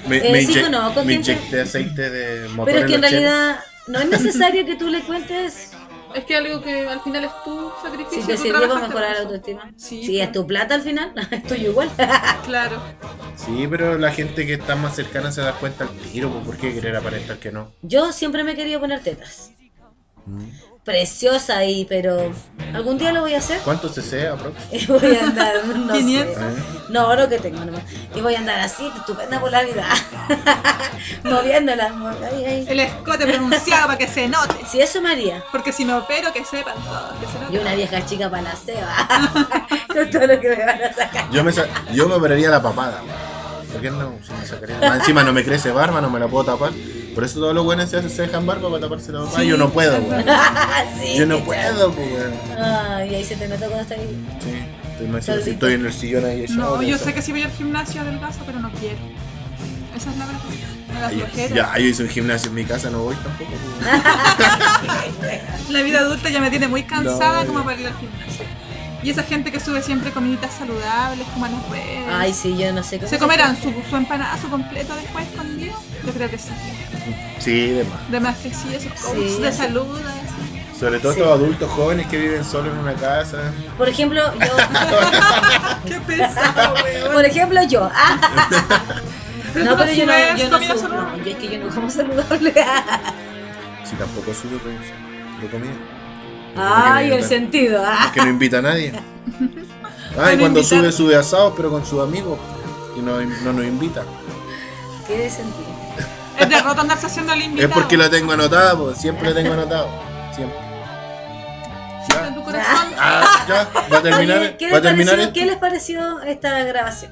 B: Me,
A: Eh,
B: me
A: sí,
B: inyec- me inyecté aceite de motor
A: Pero es que en realidad no es necesario que tú le cuentes
C: Es que algo que al final es tu sacrificio.
A: si te sirve para mejorar la autoestima.
C: Sí,
A: Si es tu plata al final, es tuyo igual.
C: Claro.
B: Sí, pero la gente que está más cercana se da cuenta al tiro, pues, ¿por qué querer aparentar que no?
A: Yo siempre me he querido poner tetas.
B: Mm.
A: Preciosa y pero algún día lo voy a hacer.
B: ¿Cuánto se sea, aprox?
A: Y voy a andar, no sé.
C: 500.
B: ¿Eh?
A: No, no que tengo nomás. Y voy a andar así, estupenda por la vida. Moviéndola. Ay, ay.
C: El escote pronunciado para que se note.
A: Si eso me haría.
C: Porque si me opero, que sepan todos. Que se note.
A: Y una vieja chica para la ceba. Con todo lo que me van a sacar.
B: Yo me, sa- yo me operaría la papada. ¿Por qué no? Si me sacaría. Encima no me crece barba, no me la puedo tapar. Por eso todos los buenos se, se dejan barba para taparse la papada.
C: Sí,
B: yo no puedo, weón.
A: Sí,
B: Yo no puedo, pues, weón.
A: Ay, ahí se te nota cuando estás ahí.
B: Sí, estoy, en el sillón ahí echado.
C: No, yo
B: eso.
C: sé que si voy al gimnasio adelgazo, pero no quiero. Esa es la verdad.
B: Ay. Ya, yo hice un gimnasio en mi casa, no voy tampoco.
C: La vida adulta ya me tiene muy cansada
B: No,
C: como para ir al gimnasio. Y esa gente que sube siempre comiditas saludables, como a las redes.
A: Ay, sí, yo no sé cómo
C: ¿Se comerán su, su empanazo completo después escondido? Yo creo que sí.
B: Sí, demás.
C: De más que sí, esos coaches
A: Sí,
C: de salud. así.
B: Sobre todo
A: Sí.
B: estos adultos jóvenes que viven solos en una casa.
A: Por ejemplo, yo.
C: Qué pesado, weón.
A: Por ejemplo, yo. Ah.
C: Pero
A: No, pero yo no, yo no. No, yo es que yo no como saludable.
B: Si tampoco sube pues, de comida.
A: Ay, el sentido. Ah.
B: Es que no invita a nadie. Ah, y
C: no
B: cuando
C: invitar.
B: sube, sube asados, pero con sus amigos. Y no, no nos invita.
A: ¿Qué sentido?
C: Es derrota andarse haciendo el
B: Es
C: invitado.
B: porque la tengo anotada, pues, siempre la tengo anotado. Siempre.
C: Siempre en tu corazón.
B: Ah, ya, va a terminar,
A: Oye, ¿qué,
B: va a
A: les
B: terminar
A: pareció. ¿Qué les pareció esta grabación?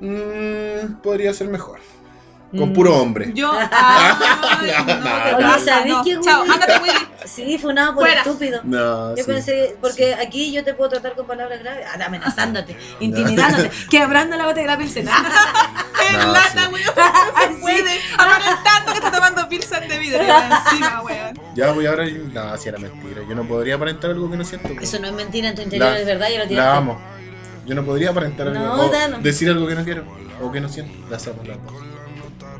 B: Mm, podría ser mejor. Con puro hombre.
C: Yo. Ay, no,
B: No, no.
A: Oye,
C: pasa,
A: ¿sabéis
C: no.
A: qué,
C: Chao, ándate, Willy.
A: Sí, fue nada por
C: Fuera.
A: estúpido.
B: No,
A: Yo
B: sí.
A: pensé, porque aquí yo te puedo tratar con palabras graves, ah, amenazándote, intimidándote, quebrando la botella de la pilsen.
C: En
B: No,
C: lata,
B: sí.
C: weón. No puede. Aparentando que está tomando pilsen de vidrio encima, weón.
B: Ya voy ahora. No, si era mentira. Yo no podría aparentar algo que no siento. pues.
A: Eso no es mentira, en tu interior
B: La-
A: es verdad, yo lo tiraste.
B: La amo. Yo no podría aparentar algo. Decir algo que no quiero. O que no siento. Las amo las dos.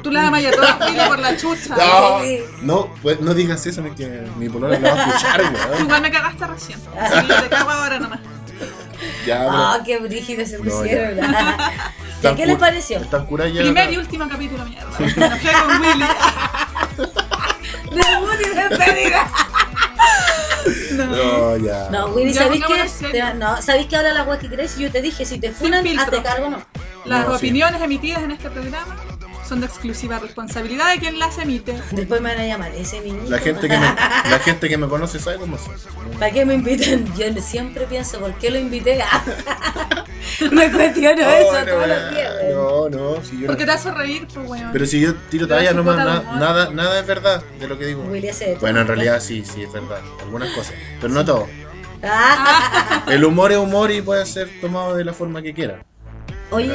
C: Tú las amas ya todas, Willy, por la chucha.
B: No, no, pues, no digas eso, que mi polola lo va a escuchar, weón.
C: igual me cagaste recién. Así que te cago ahora nomás.
B: Ya, bro.
A: Ah, qué brígido se
B: No,
A: pusieron.
B: ya.
A: ¿Y qué les pareció?
B: Están ya.
C: Primer y último capítulo, mierda. Me enojé con Willy.
A: Debut y despedida.
B: No, ya.
A: No, Willy,
C: Ya,
A: ¿sabéis
C: pongámonos serios.
A: Te- No, ¿sabéis que ahora la wea que crees? Yo te dije, si te funan,
C: filtro.
A: hazte cargo, no.
C: Las
B: No, sí.
C: opiniones emitidas en este programa son de exclusiva responsabilidad de quien las emite.
A: Después me van a llamar ese niño.
B: La gente que me, la gente que me conoce sabe cómo soy.
A: ¿Para qué me invitan? Yo siempre pienso, ¿por qué lo invité? me cuestiono eso
B: Oh, no,
A: todos los días.
B: No, no, si yo
C: Porque
B: no.
C: te hace reír, pues, weón.
B: Pero si yo tiro talla na-
C: humor.
B: nada, nada es verdad de lo que digo. Bueno, en realidad sí, sí, es verdad. Algunas cosas. Pero no todo.
A: Ah,
B: El humor es humor y puede ser tomado de la forma que quiera.
A: Oye,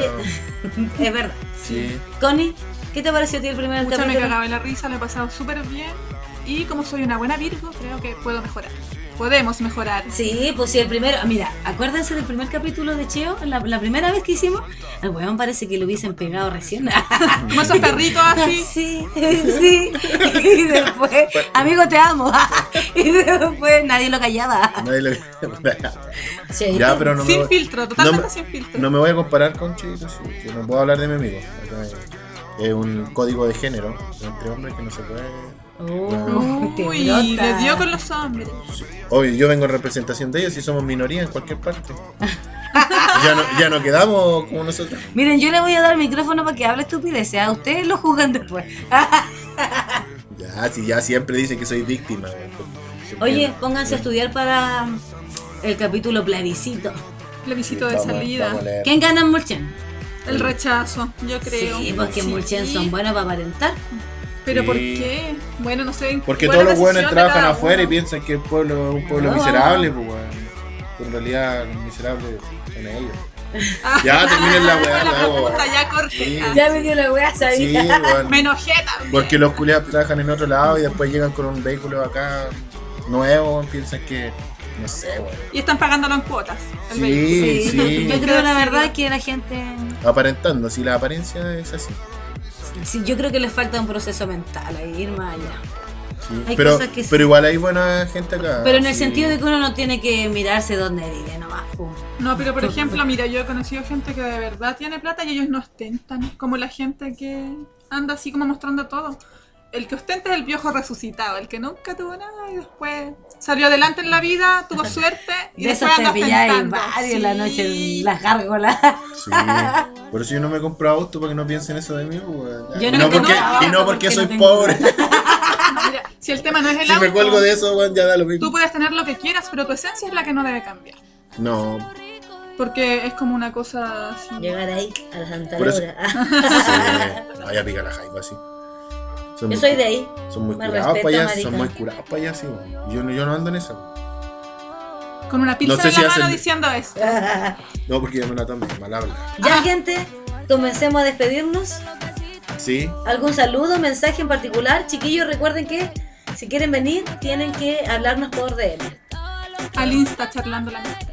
A: es verdad.
B: Sí.
A: Connie, ¿qué te pareció a ti el primer
C: Mucha me
A: capítulo?
C: cagaba en la risa, lo he pasado súper bien. Y como soy una buena Virgo, creo que puedo mejorar. Podemos mejorar.
A: Sí, pues sí, el primero. ah, Mira, acuérdense del primer capítulo de Cheo, la, la primera vez que hicimos. El weón parece que lo hubiesen pegado recién.
C: Como esos perritos así.
A: Sí, sí. Y después, amigo, te amo. Y después nadie lo callaba.
B: Nadie le-
A: Cheito.
B: ya, pero no me
C: Sin
B: voy-
C: filtro, totalmente
B: no me-
C: sin filtro.
B: No me voy a comparar con Chito, sí, que no puedo hablar de mi amigo. Es un código de género entre hombres que no se puede.
A: Oh,
C: Uy, le dio con los hombres.
B: Obvio, yo vengo en representación de ellos y somos minoría en cualquier parte. ya, no, ya no quedamos como nosotros.
A: Miren, yo le voy a dar el micrófono para que hable estupideces. A ustedes lo juzgan después.
B: Ya, si ya siempre dicen que soy víctima.
A: Oye, pónganse a estudiar para el capítulo plebiscito.
C: Plebiscito de
B: Vamos-
C: salida.
B: vamos.
A: ¿Quién gana en Mulchen?
C: El rechazo, yo creo.
A: Sí, porque en
C: Sí.
A: Mulchen son buenos para aparentar.
C: Pero
B: Sí.
C: ¿por qué? Bueno, no sé.
B: Porque todos los buenos trabajan afuera y piensan que el pueblo es un pueblo
A: No.
B: miserable, pues, weón. Pero en realidad, los miserables son ellos.
C: Ah,
B: Ya, terminen la weá,
C: la pregunta ya corte.
B: Sí.
A: Ya me dio la wea
B: Sí,
A: sabía.
B: weón.
C: Me enojé también.
B: Porque los culiados trabajan en otro lado y después llegan con un vehículo acá nuevo, piensan que, no sé, weón.
C: Y están pagándolo en cuotas. El
B: Sí,
C: vehículo.
B: sí.
A: Yo creo la verdad que la gente.
B: Aparentando, si la apariencia es así.
A: Sí, yo creo que les falta un proceso mental ahí, ir más allá.
B: Sí.
A: Hay
B: Pero,
A: cosas que sí.
B: pero igual hay buena gente acá.
A: Pero en el sentido de que uno no tiene que mirarse dónde vive nomás.
C: No, pero por ejemplo, mira, yo he conocido gente que de verdad tiene plata y ellos no ostentan. Como la gente que anda así como mostrando todo. El que ostenta es el viejo resucitado, el que nunca tuvo nada y después salió adelante en la vida, tuvo suerte y
A: De
C: después
A: esos te
C: anda
A: pilláis varios la
C: Sí.
A: noche en las gárgolas.
B: Sí. Por eso yo no me compro auto para que no piensen eso de mí, weón.
A: Yo
B: y
A: no
B: no porque, y no porque
A: porque
B: soy
A: no
B: pobre.
C: Mira, si el tema no es el
B: si
C: auto,
B: me cuelgo de eso, weón, ya da lo mismo.
C: tú puedes tener lo que quieras, pero tu esencia es la que no debe cambiar.
B: No,
C: Porque es como una cosa así.
A: Llegar ahí a la Santa Laura.
B: sí. No, ya pica la jaiba así. Son
A: Yo
B: muy-
A: soy de ahí.
B: Son muy
A: Me
B: curados
A: respeto,
B: para allá,
A: marica.
B: son muy curados para allá, sí. weón. Yo, no- yo no ando en eso.
C: Con una pizza
B: No sé
C: en
B: si
C: la mano
B: hacen-
C: diciendo esto.
B: No, porque yo me la tomé, mal habla.
A: Ya, gente, comencemos a despedirnos.
B: Sí,
A: ¿Algún saludo, mensaje en particular? Chiquillos, recuerden que si quieren venir, tienen que hablarnos por DM.
C: Al Insta charlando la mente.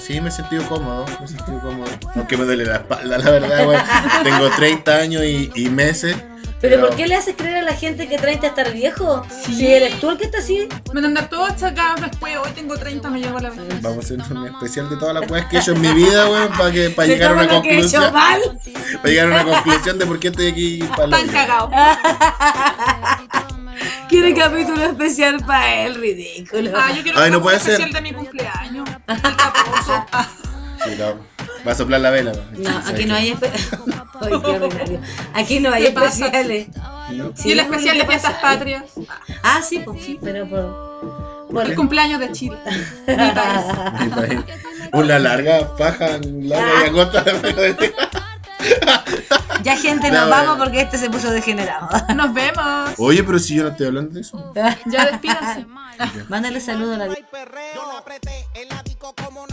A: Sí.
B: Me he sentido cómodo, me he sentido cómodo. Aunque me duele la espalda, la verdad, weón. Tengo 30 años y, y meses.
A: ¿Pero por qué le haces creer a la gente que 30 estar viejo?
C: Sí.
A: Si eres tú el que está así.
C: Me van a andar todos achacados después. Hoy tengo 30, me llegó la vez.
B: Vamos a hacer un especial de todas las weas que he hecho en mi vida, weón, para que para llegar a una
A: que he hecho
B: conclusión.
A: mal.
B: Para llegar a una conclusión de por qué estoy aquí para
C: Están cagados.
A: Quiere capítulo especial para él, ridículo.
C: Ah, yo quiero
B: Ay,
C: un
B: no puede
C: especial
B: ser.
C: de mi cumpleaños. El caposo. Ah,
B: Sí, no. Va a soplar la vela.
A: No, aquí no hay Ay, qué. Aquí no hay especiales.
B: ¿No?
A: Sí,
C: y el especial
A: ¿qué
C: de fiestas patrias.
A: Ah, sí, pues sí, pero por.
C: El cumpleaños de Chile. Mi país.
B: Mi país. Una larga paja, larga y agota.
A: ya gente,
B: No,
A: nos vamos porque este se puso degenerado.
C: Nos vemos.
B: Oye, pero si yo no estoy hablando de eso.
C: Ya despídanse.
A: Mándale saludo a la
D: Yo apreté como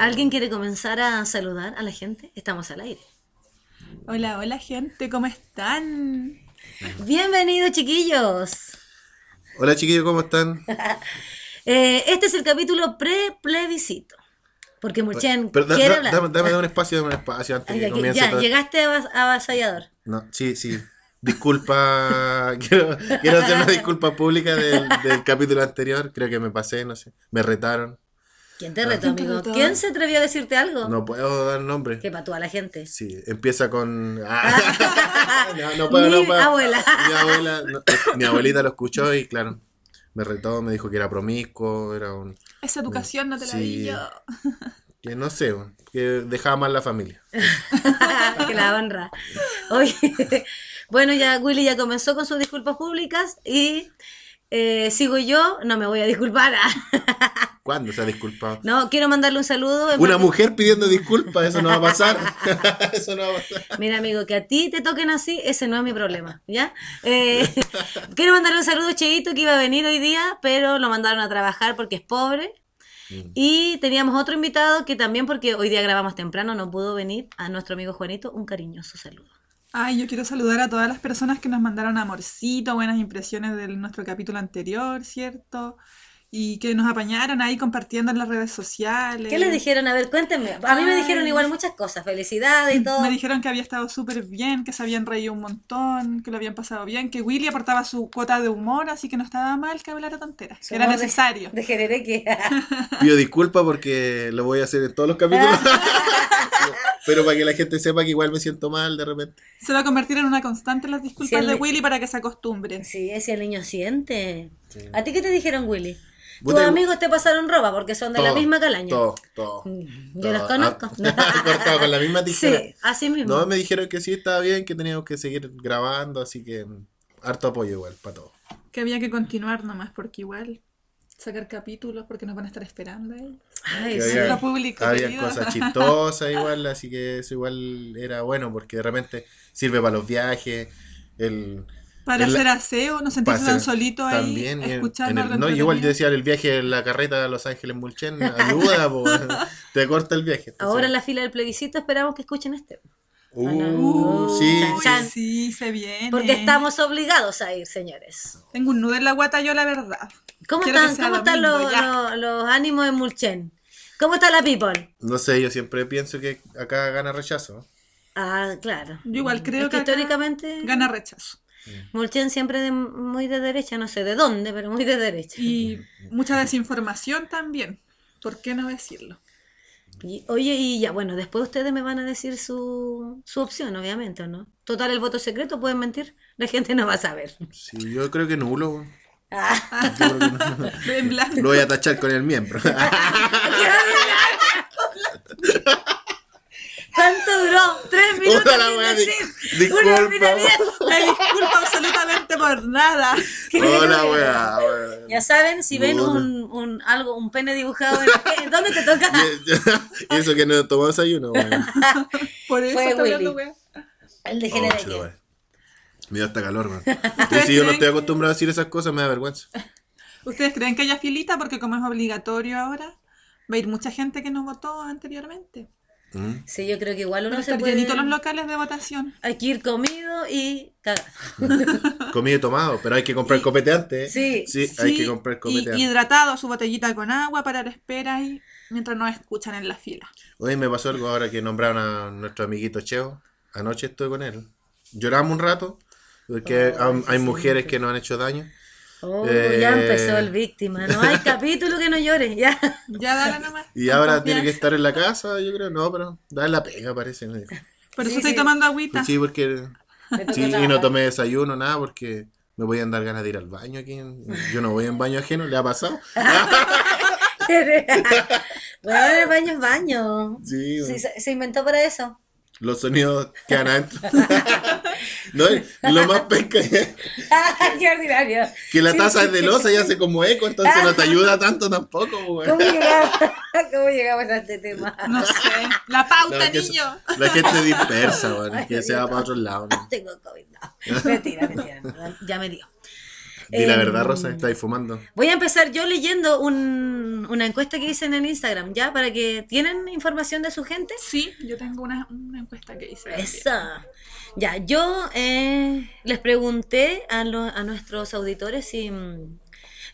A: ¿Alguien quiere comenzar a saludar a la gente? Estamos al aire.
C: Hola, hola gente, ¿cómo están?
A: Bienvenidos, chiquillos.
B: Hola chiquillos, ¿cómo están?
A: Eh, este es el capítulo pre-plebiscito. Porque Murchen
B: Pero da-
A: quiere
B: da-
A: hablar.
B: dame, dame un espacio, dame un espacio antes
A: Ay,
B: que
A: aquí-
B: comience
A: ya,
B: todo.
A: llegaste avas- avasallador.
B: No, sí, sí. Disculpa, quiero, quiero hacer una disculpa pública del, del capítulo anterior. Creo que me pasé, no sé. Me retaron.
A: ¿Quién te retó,
C: ¿Quién te
A: amigo?
C: retó?
A: ¿Quién se atrevió a decirte algo?
B: No puedo dar nombre.
A: Que para toda la gente.
B: Sí, empieza con. Ah, no, no puedo,
A: Mi
B: no puedo.
A: abuela.
B: Mi abuela, no, mi abuelita lo escuchó y claro, me retó, me dijo que era promiscuo, era un.
C: Esa educación no te la
B: Sí.
C: di yo.
B: que no sé, que dejaba mal la familia.
A: que la honra. Oye, bueno, ya Willy ya comenzó con sus disculpas públicas y eh, sigo yo, no me voy a disculpar.
B: ¿Cuándo se ha disculpado?
A: no, quiero mandarle un saludo.
B: Una mujer pidiendo disculpas, eso no va a pasar. eso no va a pasar.
A: Mira, amigo, que a ti te toquen así, ese no es mi problema, ¿ya? Eh, quiero mandarle un saludo a Cheito que iba a venir hoy día, pero lo mandaron a trabajar porque es pobre.
B: Mm.
A: Y teníamos otro invitado que también, porque hoy día grabamos temprano, no pudo venir, a nuestro amigo Juanito, un cariñoso saludo.
C: Ay, yo quiero saludar a todas las personas que nos mandaron amorcito, buenas impresiones de nuestro capítulo anterior, ¿cierto? Y que nos apañaron ahí compartiendo en las redes sociales.
A: ¿Qué les dijeron? A ver, cuéntenme. A mí me
C: Ay.
A: dijeron igual muchas cosas, felicidades y todo.
C: Me dijeron que había estado súper bien, que se habían reído un montón, que lo habían pasado bien, que Willy aportaba su cuota de humor, así que no estaba mal que hablara tonteras.
A: Su
C: Era
A: de-
C: necesario.
A: De Jerere que...
B: Pido disculpas porque lo voy a hacer en todos los capítulos. Pero para que la gente sepa que igual me siento mal de repente.
C: Se va a convertir en una constante las disculpas
A: el-
C: de Willy para que se acostumbre.
A: Sí, ese el niño siente. ¿A ti qué te dijeron, Willy? Tus amigos te pasaron ropa porque son de la misma calaña.
B: Todo, todo.
A: Yo
B: todo.
A: los conozco.
B: Ah, cortado con la misma tijera.
A: Sí, así mismo.
B: No, me dijeron que sí estaba bien, que teníamos que seguir grabando, así que mm, harto apoyo igual para todo.
C: Que había que continuar nomás, porque igual sacar capítulos, porque nos van a estar esperando ahí.
A: Ay,
B: Que
A: sí.
C: había-
B: había,
C: Lo público,
B: había
C: querido.
B: cosas chistosas igual, así que eso igual era bueno porque de repente sirve para los viajes, el
C: Para hacer aseo, no sentirse tan solito ahí,
B: también y en-
C: escuchando
B: el- no, igual yo decía el viaje en la carreta a Los Ángeles Mulchen ayuda, po, te corta el viaje.
A: Ahora en la fila del plebiscito esperamos que escuchen este.
B: Uh,
C: Uh,
B: sí,
A: chan,
C: Uy,
A: chan.
C: sí, se viene.
A: Porque estamos obligados a ir, señores.
C: Tengo un nudo en la guata yo, la verdad.
A: ¿Cómo
C: Quiero
A: están, cómo están los, los- los ánimos en Mulchen? ¿Cómo está la people?
B: No sé, yo siempre pienso que acá gana rechazo.
A: Ah, claro.
C: Yo igual creo
A: Es
C: que,
A: que históricamente
C: gana rechazo.
A: Mulchen siempre de- muy de derecha, no sé de dónde, pero muy de derecha.
C: Y mucha desinformación también. ¿Por qué no decirlo?
A: Y- oye, y ya, bueno, después ustedes me van a decir su, su opción, obviamente, ¿o ¿no? Total, el voto secreto, pueden mentir, la gente no va a saber.
B: Sí, yo creo que nulo.
A: Ah,
B: Yo creo que
C: blanco.
B: Lo voy a tachar con el miembro.
A: ¿Cuánto duró? Tres minutos
B: la
A: sin
B: wea,
A: decir.
B: di-
A: Una
B: disculpa.
A: diez.
C: Me disculpo absolutamente por nada.
B: Hola, weá. weá.
A: Ya saben, si ven un, un, algo, un pene dibujado en la- ¿dónde te toca?
B: Y eso que no tomó desayuno, weón.
C: Por eso
A: Fue
C: está
A: Willy.
C: hablando, wea.
A: El de
B: Oh, weón. Me dio hasta calor, man. Y si yo no estoy acostumbrado a decir esas cosas, me da vergüenza.
C: ¿Ustedes creen que haya filita? Porque como es obligatorio ahora, va a ir mucha gente que no votó anteriormente.
B: Mm.
A: Sí, yo creo que igual uno se puede...
C: los locales de votación.
A: Hay que ir comido y cagado.
B: Comido y tomado, pero hay que comprar copete antes.
A: Sí.
B: Sí, hay que comprar
C: y
B: copete antes.
C: hidratado, su botellita con agua para la espera y mientras nos escuchan en la fila.
B: Oye, me pasó algo ahora que nombraron a nuestro amiguito Cheo. Anoche estuve con él. Lloramos un rato, porque
A: Oh,
B: hay, hay
A: sí,
B: mujeres
A: sí.
B: que nos han hecho daño.
A: Oh,
B: Eh,
A: ya empezó el víctima. No hay capítulo que no llore, ya.
C: Ya dale nomás.
B: Y ahora tiene que estar en la casa, yo creo. No, pero da la pega, parece.
C: Por eso estoy
A: sí.
C: tomando agüita.
B: Pues sí, porque... Sí, y no tomé desayuno, nada, porque me voy a dar ganas de ir al baño aquí. Yo no voy en baño ajeno, ¿le ha pasado?
A: bueno, el baño es baño.
B: Sí,
A: Sí,
B: bueno.
A: se, se inventó para eso.
B: Los sonidos quedan adentro. no, lo más pesca es
A: ¡Qué ordinario!
B: que la taza
A: sí.
B: es de losa y hace como eco, entonces no te ayuda tanto tampoco, güey.
A: ¿Cómo llegamos, ¿Cómo llegamos a este tema?
C: No sé. La pauta,
B: No, que
C: niño.
B: la gente dispersa, güey,
A: Ay,
B: que se va para otro lado. ¿no?
A: Tengo COVID. No. Mentira, mentira. no, Ya me dio.
B: Di la
A: Em,
B: verdad, Rosa, estáis fumando.
A: Voy a empezar yo leyendo un- una encuesta que dicen en Instagram, ¿ya? Para que tienen información de su gente.
C: Sí, yo tengo una, una encuesta que hice. también.
A: Esa. Ya, yo eh, les pregunté a, lo- a nuestros auditores si mm,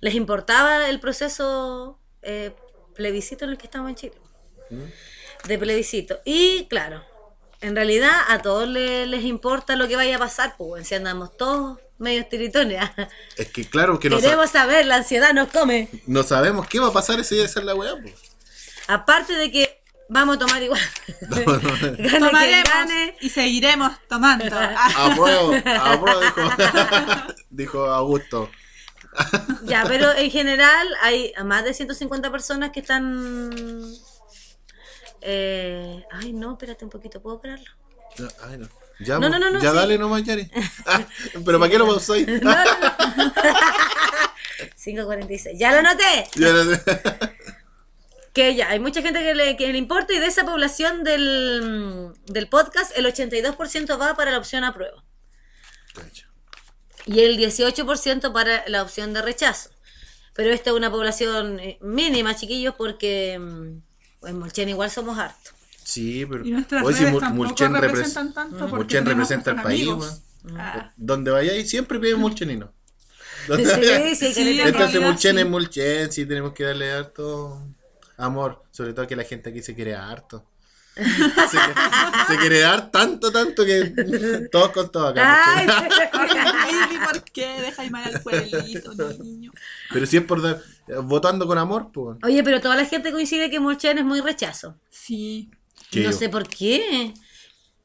A: les importaba el proceso eh, plebiscito en el que estamos en Chile. De plebiscito. Y claro, en realidad a todos le- les importa lo que vaya a pasar, pues si andamos todos medio tiritones.
B: Es que claro que no,
A: Queremos saber, la ansiedad nos come.
B: no sabemos qué va a pasar ese día de ser la weá, pues.
A: Aparte de que vamos a tomar igual. Gane quien
C: Tomaremos
A: gane.
C: y seguiremos tomando.
B: Apruebo, apruebo, dijo, dijo Augusto.
A: Ya, pero en general hay a más de 150 personas que están... eh, ay, no, espérate un poquito, ¿puedo pararlo?
B: No, ay, no. Ya,
A: No, no, no, no,
B: ya
A: sí.
B: dale nomás, Yari. Ah, pero ¿para qué lo pausáis?
A: 5.46, ya lo noté.
B: Ya no sé.
A: Que ya, hay mucha gente que le, que le importa y de esa población del, del podcast, el 82% va para la opción apruebo. Y el 18% para la opción de rechazo. Pero esta es una población eh, mínima, chiquillos, porque mm, en Molchen igual somos hartos.
B: Sí, pero.
C: Y nuestras
B: hoy sí,
C: redes tampoco
B: Mulchen, repres-
C: representan tanto
B: Mulchen representa el
C: nuestros
B: país.
C: Ah,
B: Donde vayáis siempre piden mulchenino.
A: Sí, sí,
C: Sí,
B: Entonces mulchen
C: sí.
B: es mulchen, sí tenemos que darle harto amor. Sobre todo que la gente aquí se quiere harto. Se, quiere- se quiere dar tanto, tanto que todos con todos acá.
A: Ay,
C: ¿por qué? Deja mal al pueblito, niño.
B: Pero si es por dar, votando con amor, pues.
A: Oye, pero toda la gente coincide que Mulchen es muy rechazo.
C: Sí.
B: ¿Qué
A: no sé por qué.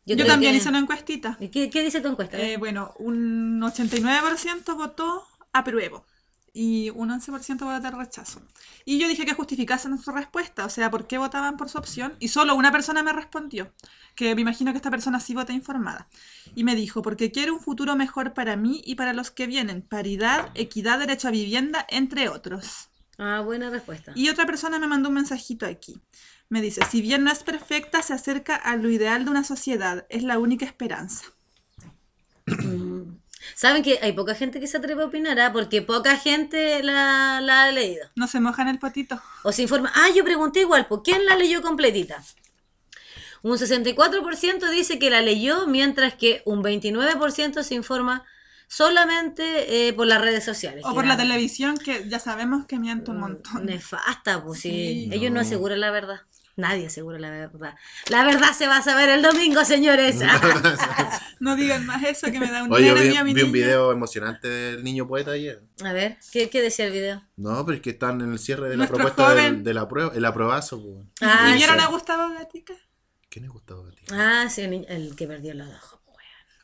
C: Yo, también
A: que-
C: hice una encuestita.
A: ¿Qué, qué dice tu encuesta?
C: Eh, bueno, un 89% votó apruebo y un 11% votó rechazo. Y yo dije que justificasen su respuesta, o sea, por qué votaban por su opción. Y solo una persona me respondió, que me imagino que esta persona sí vota informada. Y me dijo, porque quiero un futuro mejor para mí y para los que vienen. Paridad, equidad, derecho a vivienda, entre otros.
A: Ah, buena respuesta.
C: Y otra persona me mandó un mensajito aquí. Me dice, si bien no es perfecta, se acerca a lo ideal de una sociedad. Es la única esperanza.
A: Saben que hay poca gente que se atreve a opinar, ¿ah? porque poca gente la, la ha leído.
C: No se moja en el potito.
A: O se informa. Ah, yo pregunté igual, ¿por quién la leyó completita? Un 64% dice que la leyó, mientras que un 29% se informa solamente eh, por las redes sociales.
C: O por la televisión, que ya sabemos que miente un montón.
A: Nefasta, pues sí.
C: Sí.
A: Ellos no aseguran la verdad. Nadie asegura la verdad. La verdad se va a saber el domingo, señores.
C: No digan más eso que me da un
B: Oye, yo vi,
C: nervio a mi
B: vi un video emocionante del niño poeta ayer.
A: a ver, ¿qué, qué decía el video?
B: No, pero es que están en el cierre de la propuesta
C: joven.
B: del, de la prueba, el aprobazo. pues.
A: Ah,
C: ¿Y vieron
A: sí.
C: a Gustavo Gatica?
B: ¿Quién es Gustavo Gatica?
A: Ah, sí, el, niño- el que perdió los ojos.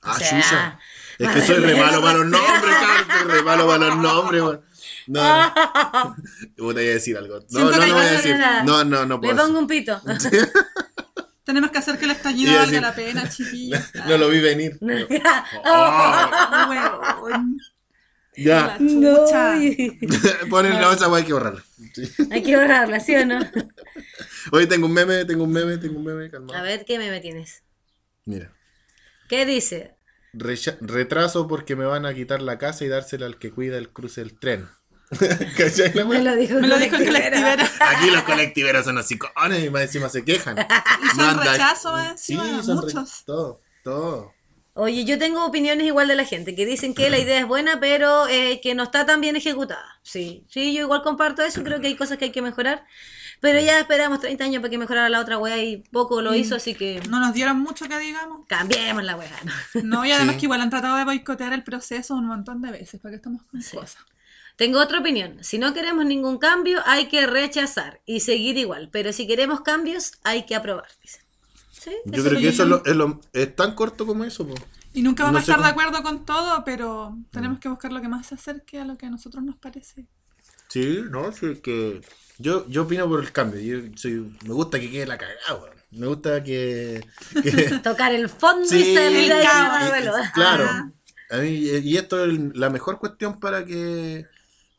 A: O
B: Ah,
A: sea,
B: chucha. Es que soy re malo para los nombres, cabrón. Soy re malo para los nombres, weón. No, no. Puta, iba a decir algo. No,
C: Siento
B: no, no voy a decir.
A: nada.
B: No, no, no
A: Le
B: puedo.
A: pongo un pito.
C: Tenemos que hacer que el estallido valga
B: decir-
C: la pena, chiquillos.
B: No lo vi venir. Ya.
C: La
A: No.
B: Ponenlo esa weá hay que borrarla.
A: Hay que borrarla, ¿sí o no?
B: Oye, tengo un meme, tengo un meme, tengo un meme, calma.
A: A ver, ¿qué meme tienes?
B: Mira.
A: ¿Qué dice?
B: Retraso porque me van a quitar la casa y dársela al que cuida el cruce del tren. ¿Cachai la
A: Me lo dijo,
C: Me lo dijo el
A: colectivero.
C: colectivera.
B: Aquí los colectiveros son así cojones y más encima se quejan.
C: Y son
B: anda-
C: rechazos
B: Sí,
C: encima,
B: son re-
C: muchos.
B: todo, todo.
A: Oye, yo tengo opiniones igual de la gente, que dicen que la idea es buena, pero eh, que no está tan bien ejecutada. Sí, sí, yo igual comparto eso, creo que hay cosas que hay que mejorar. Pero ya esperamos 30 años para que mejorara la otra wea y poco lo hizo, así que
C: No nos dieron mucho que digamos.
A: cambiemos la wea. ¿no?
C: No, y además
B: Sí.
C: que igual han tratado de boicotear el proceso un montón de veces, para que estamos con
A: Sí.
C: cosas.
A: Tengo otra opinión. Si no queremos ningún cambio, hay que rechazar y seguir igual. Pero si queremos cambios, hay que aprobar, dicen. ¿Sí?
B: Yo creo que eso es, lo- es, lo- es tan corto como eso. po.
C: Y nunca vamos
B: No
C: a estar de acuerdo con todo, pero tenemos que buscar lo que más se acerque a lo que a nosotros nos parece.
B: Sí, no, sí, que yo, yo opino por el cambio. Yo soy, me gusta que quede la cagada, weón. Me gusta que... que-
A: Tocar el fondo
B: Sí,
A: y salir de
B: claro.
A: Ah.
B: A mí, y esto es la mejor cuestión para que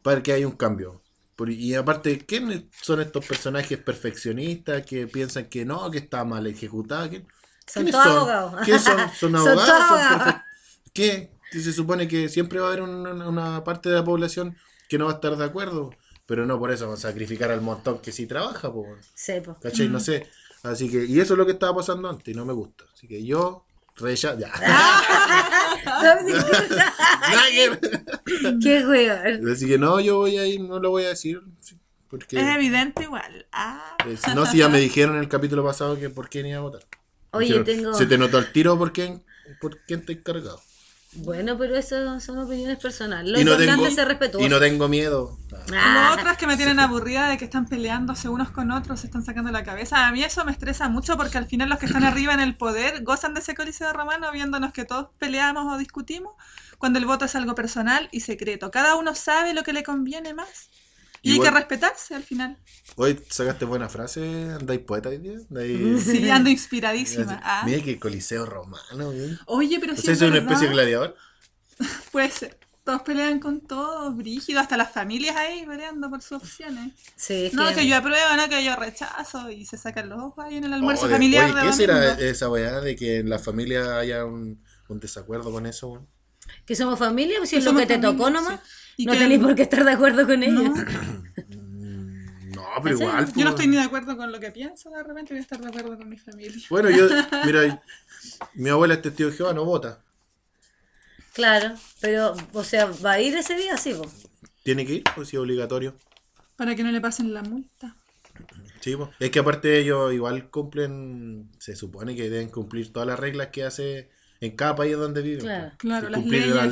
B: para que haya un cambio. Por- y aparte, ¿quiénes son estos personajes perfeccionistas que piensan que no, que está mal ejecutado? ¿Quién-
A: Son
B: ¿Quiénes
A: todos
B: son?
A: abogados.
B: ¿Quiénes son? ¿Son abogados? ¿Son
A: abogados.
B: ¿Qué? Que se supone que siempre va a haber una, una parte de la población que no va a estar de acuerdo. Pero no por eso sacrificar al montón que sí trabaja, po,
A: Sí, po.
B: ¿cachai? No sé. Así que, y eso es lo que estaba pasando antes y no me gusta. Así que yo, rechazo. Ya. Ver.
A: Qué weón.
B: Así que no, yo voy a ir, no lo voy a decir. Porque
C: Es evidente igual. Ah,
B: eh, no, si ya me dijeron en el capítulo pasado que por quién iba a votar.
A: Oye,
B: Dijeron,
A: tengo.
B: Se te notó el tiro por quién, por quién te encargado.
A: Bueno, pero eso son opiniones personales. Lo
B: Y no,
A: importante
B: tengo,
A: es ser respetuoso.
B: y no tengo miedo.
A: Ah,
C: Lo otro es que me tienen aburrida de que están peleándose unos con otros, se están sacando la cabeza. A mí eso me estresa mucho porque al final los que están arriba en el poder gozan de ese coliseo romano viéndonos que todos peleamos o discutimos cuando el voto es algo personal y secreto. Cada uno sabe lo que le conviene más. Y hay
B: Igual-
C: que respetarse al final.
B: Hoy sacaste buena frase, andáis poeta hoy día. Andáis-
C: Sí, ando inspiradísima. Ah.
B: Mira que coliseo romano, güey.
C: Oye, pero sí
B: sea,
C: es
B: una
C: verdad.
B: especie de gladiador.
C: Puede ser. Todos pelean con todos, brígido, hasta las familias ahí peleando por sus opciones.
A: sí, es
C: No,
A: que-
C: que yo apruebo, no, que yo rechazo. Y se sacan los ojos ahí en el almuerzo familiar.
B: oye,
C: de
B: ¿qué será esa weá de que en la familia haya un, un desacuerdo con eso,
A: que somos familia, pues si es lo que te
C: familia,
A: tocó nomás.
C: sí. Y
A: No
C: que-
A: tenéis por qué estar de acuerdo con ella.
C: No.
B: No, pero igual.
C: Yo no estoy ni de acuerdo con lo que pienso, de repente voy a estar de acuerdo con mi familia.
B: Bueno, yo, mira, mi abuela es testigo de Jehová, no vota.
A: Claro, pero, o sea, ¿va a ir ese día? Sí, po.
B: Tiene que ir, pues sí, es obligatorio.
C: Para que no le pasen la multa.
B: Sí, pues. Es que aparte ellos igual cumplen, se supone que deben cumplir todas las reglas que hace en cada país donde viven.
A: Claro.
B: pues.
C: Las